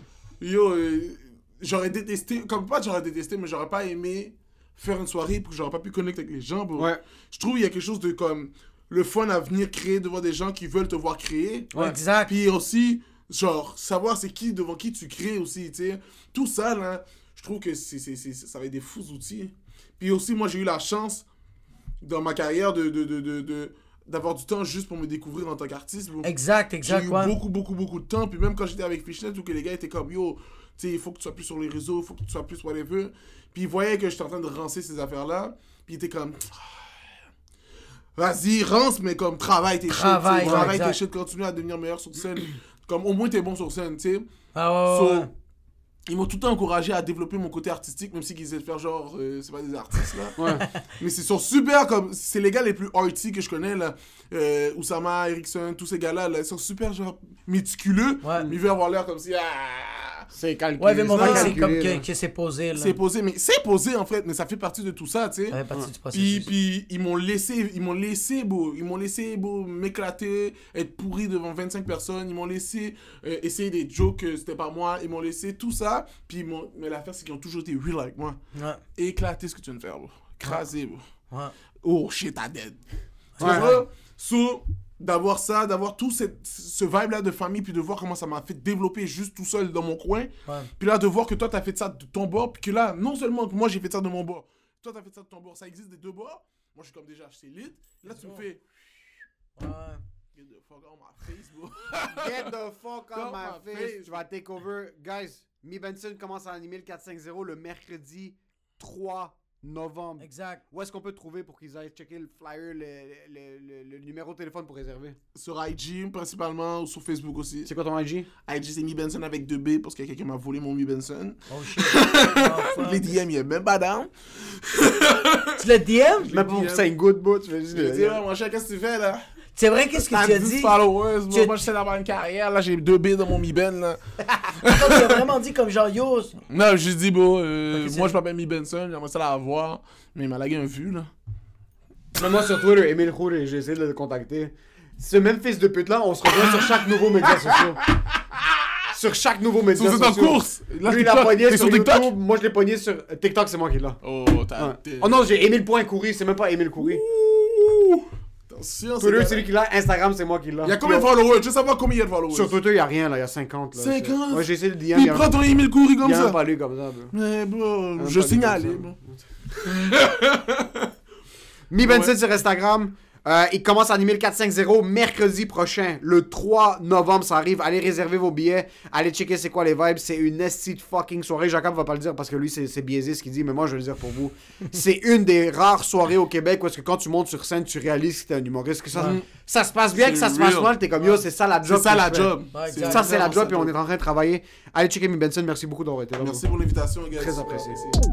Yo, euh, j'aurais détesté. Comme pas j'aurais détesté, mais j'aurais pas aimé faire une soirée pour que j'aurais pas pu connecter avec les gens, bro. Ouais. Je trouve qu'il y a quelque chose de comme. Le fun à venir créer devant des gens qui veulent te voir créer. Ouais, exact. Puis aussi, genre, savoir c'est qui devant qui tu crées aussi, tu sais. Tout ça, là, je trouve que c'est, c'est, c'est- ça va être des fous outils. Puis aussi, moi, j'ai eu la chance, dans ma carrière, de, de, de, de, de- d'avoir du temps juste pour me découvrir en tant qu'artiste. bro. Exact, J'ai exact, eu ouais. beaucoup, beaucoup, beaucoup de temps. Puis même quand j'étais avec Fishnet, où que les gars étaient comme, yo, il faut que tu sois plus sur les réseaux, il faut que tu sois plus whatever. Puis ils voyaient que j'étais en train de rancer ces affaires-là. Puis ils étaient comme, vas-y, rance, mais comme, travaille tes shit. tu sais. Travaille, tes shit, continue à devenir meilleur sur scène. comme, au moins, t'es bon sur scène, tu sais. Ah ouais, So, ouais, ouais. ils m'ont tout le temps encouragé à développer mon côté artistique, même s'ils essaient de faire genre, euh, c'est pas des artistes là. Ouais. Mais c'est sont super comme, c'est les gars les plus arty que je connais là. Euh, Oussama, Erickson, tous ces gars-là, là, ils sont super genre méticuleux. Ouais. Mais ils veulent avoir l'air comme si, ah, C'est calculé. Ouais, mais mon c'est comme que, que c'est posé, là. c'est posé. Mais c'est posé en fait, mais ça fait partie de tout ça, tu sais. Ça fait partie du Puis, processus. puis ils m'ont laissé, ils m'ont laissé, beau, ils m'ont laissé, beau, m'éclater, être pourri devant 25 personnes, ils m'ont laissé euh, essayer des jokes, c'était pas moi, ils m'ont laissé tout ça, puis ils m'ont- mais l'affaire c'est qu'ils ont toujours été real avec moi. Ouais, Éclater ce que tu viens de faire, bro. Craser, bro. ouais. Oh shit, I dead. Tu Ouais. vois? So, d'avoir ça, d'avoir tout cette, ce vibe-là de famille, puis de voir comment ça m'a fait développer juste tout seul dans mon coin. Ouais. Puis là, de voir que toi, t'as fait ça de ton bord, puis que là, non seulement que moi, j'ai fait ça de mon bord, toi, t'as fait ça de ton bord, ça existe des deux bords. Moi, je suis comme déjà, c'est lit. Là, tu me fais. Ouais. Get the fuck out my face, bro. Get the fuck out my on, face. face. Je vais take over. Guys, Mi Benson commence à animer le 450 le mercredi 3 novembre. Exact. Où est-ce qu'on peut trouver pour qu'ils aillent checker le flyer, le, le- le- le numéro de téléphone pour réserver? sur IG, principalement, ou sur Facebook aussi. C'est quoi ton IG? IG, c'est Mi Benson avec deux B, parce qu'il y a quelqu'un qui m'a volé mon Mi Benson. Oh shit. Oh. Les DM, il est même pas down. Tu le DM? Même pas pour que c'est une good bout, tu veux Je dit, juste. ouais, mon cher, qu'est-ce que tu fais, là? C'est vrai, qu'est-ce que tu as 10 dit? followers, moi, Tu- moi, j'essaie d'avoir une carrière, là, j'ai deux B dans mon Mi Ben, là. Tu as vraiment dit comme genre, yo, Non, j'ai dit, bon, euh, moi, je m'appelle Mi Benson, j'aimerais ça la voir, mais il m'a lagué un vu, là. Mais moi sur Twitter, Emile Roule, j'ai essayé de le contacter. Ce même fils de pute là, on se rejoint sur chaque nouveau média social. Sur chaque nouveau média C'est en social. course! Là, Lui, il a TikTok, pogné t'es sur, sur TikTok? YouTube, moi je l'ai pogné sur euh, TikTok, c'est moi qui l'ai. Oh, t'as. Ouais. Oh non, j'ai Emile Point Coury, c'est même pas Emile Coury. Ouh. Twitter, c'est lui qui l'a, Instagram, c'est moi qui l'ai. Il y a combien de followers? Je veux savoir combien il y a de followers? Sur Twitter, il y a rien là, il y a 50 là. 50? C'est- Ouais, j'ai essayé de dire. Il prend ton Emile Coury Il comme y a même ça. pas lu comme ça, bro. Mais Même je signale. comme ça. bon. Mi Benson Ouais. sur Instagram. Euh, il commence à animer le 450 mercredi prochain, le 3 novembre, ça arrive. Allez réserver vos billets, allez checker c'est quoi les vibes. C'est une esti fucking soirée. Jacob va pas le dire parce que lui c'est biaisé ce qu'il dit, mais moi je vais le dire pour vous. c'est une des rares soirées au Québec où est-ce que quand tu montes sur scène, tu réalises que t'es un humoriste. Que ça, Ouais. ça se passe bien, que ça se passe mal, t'es comme yo, c'est ça la job. C'est ça la job. Ouais. Ça c'est la job et on est en train de travailler. Allez checker Mi Benson, merci beaucoup d'avoir été là. Merci pour l'invitation, gars. Très apprécié. Merci.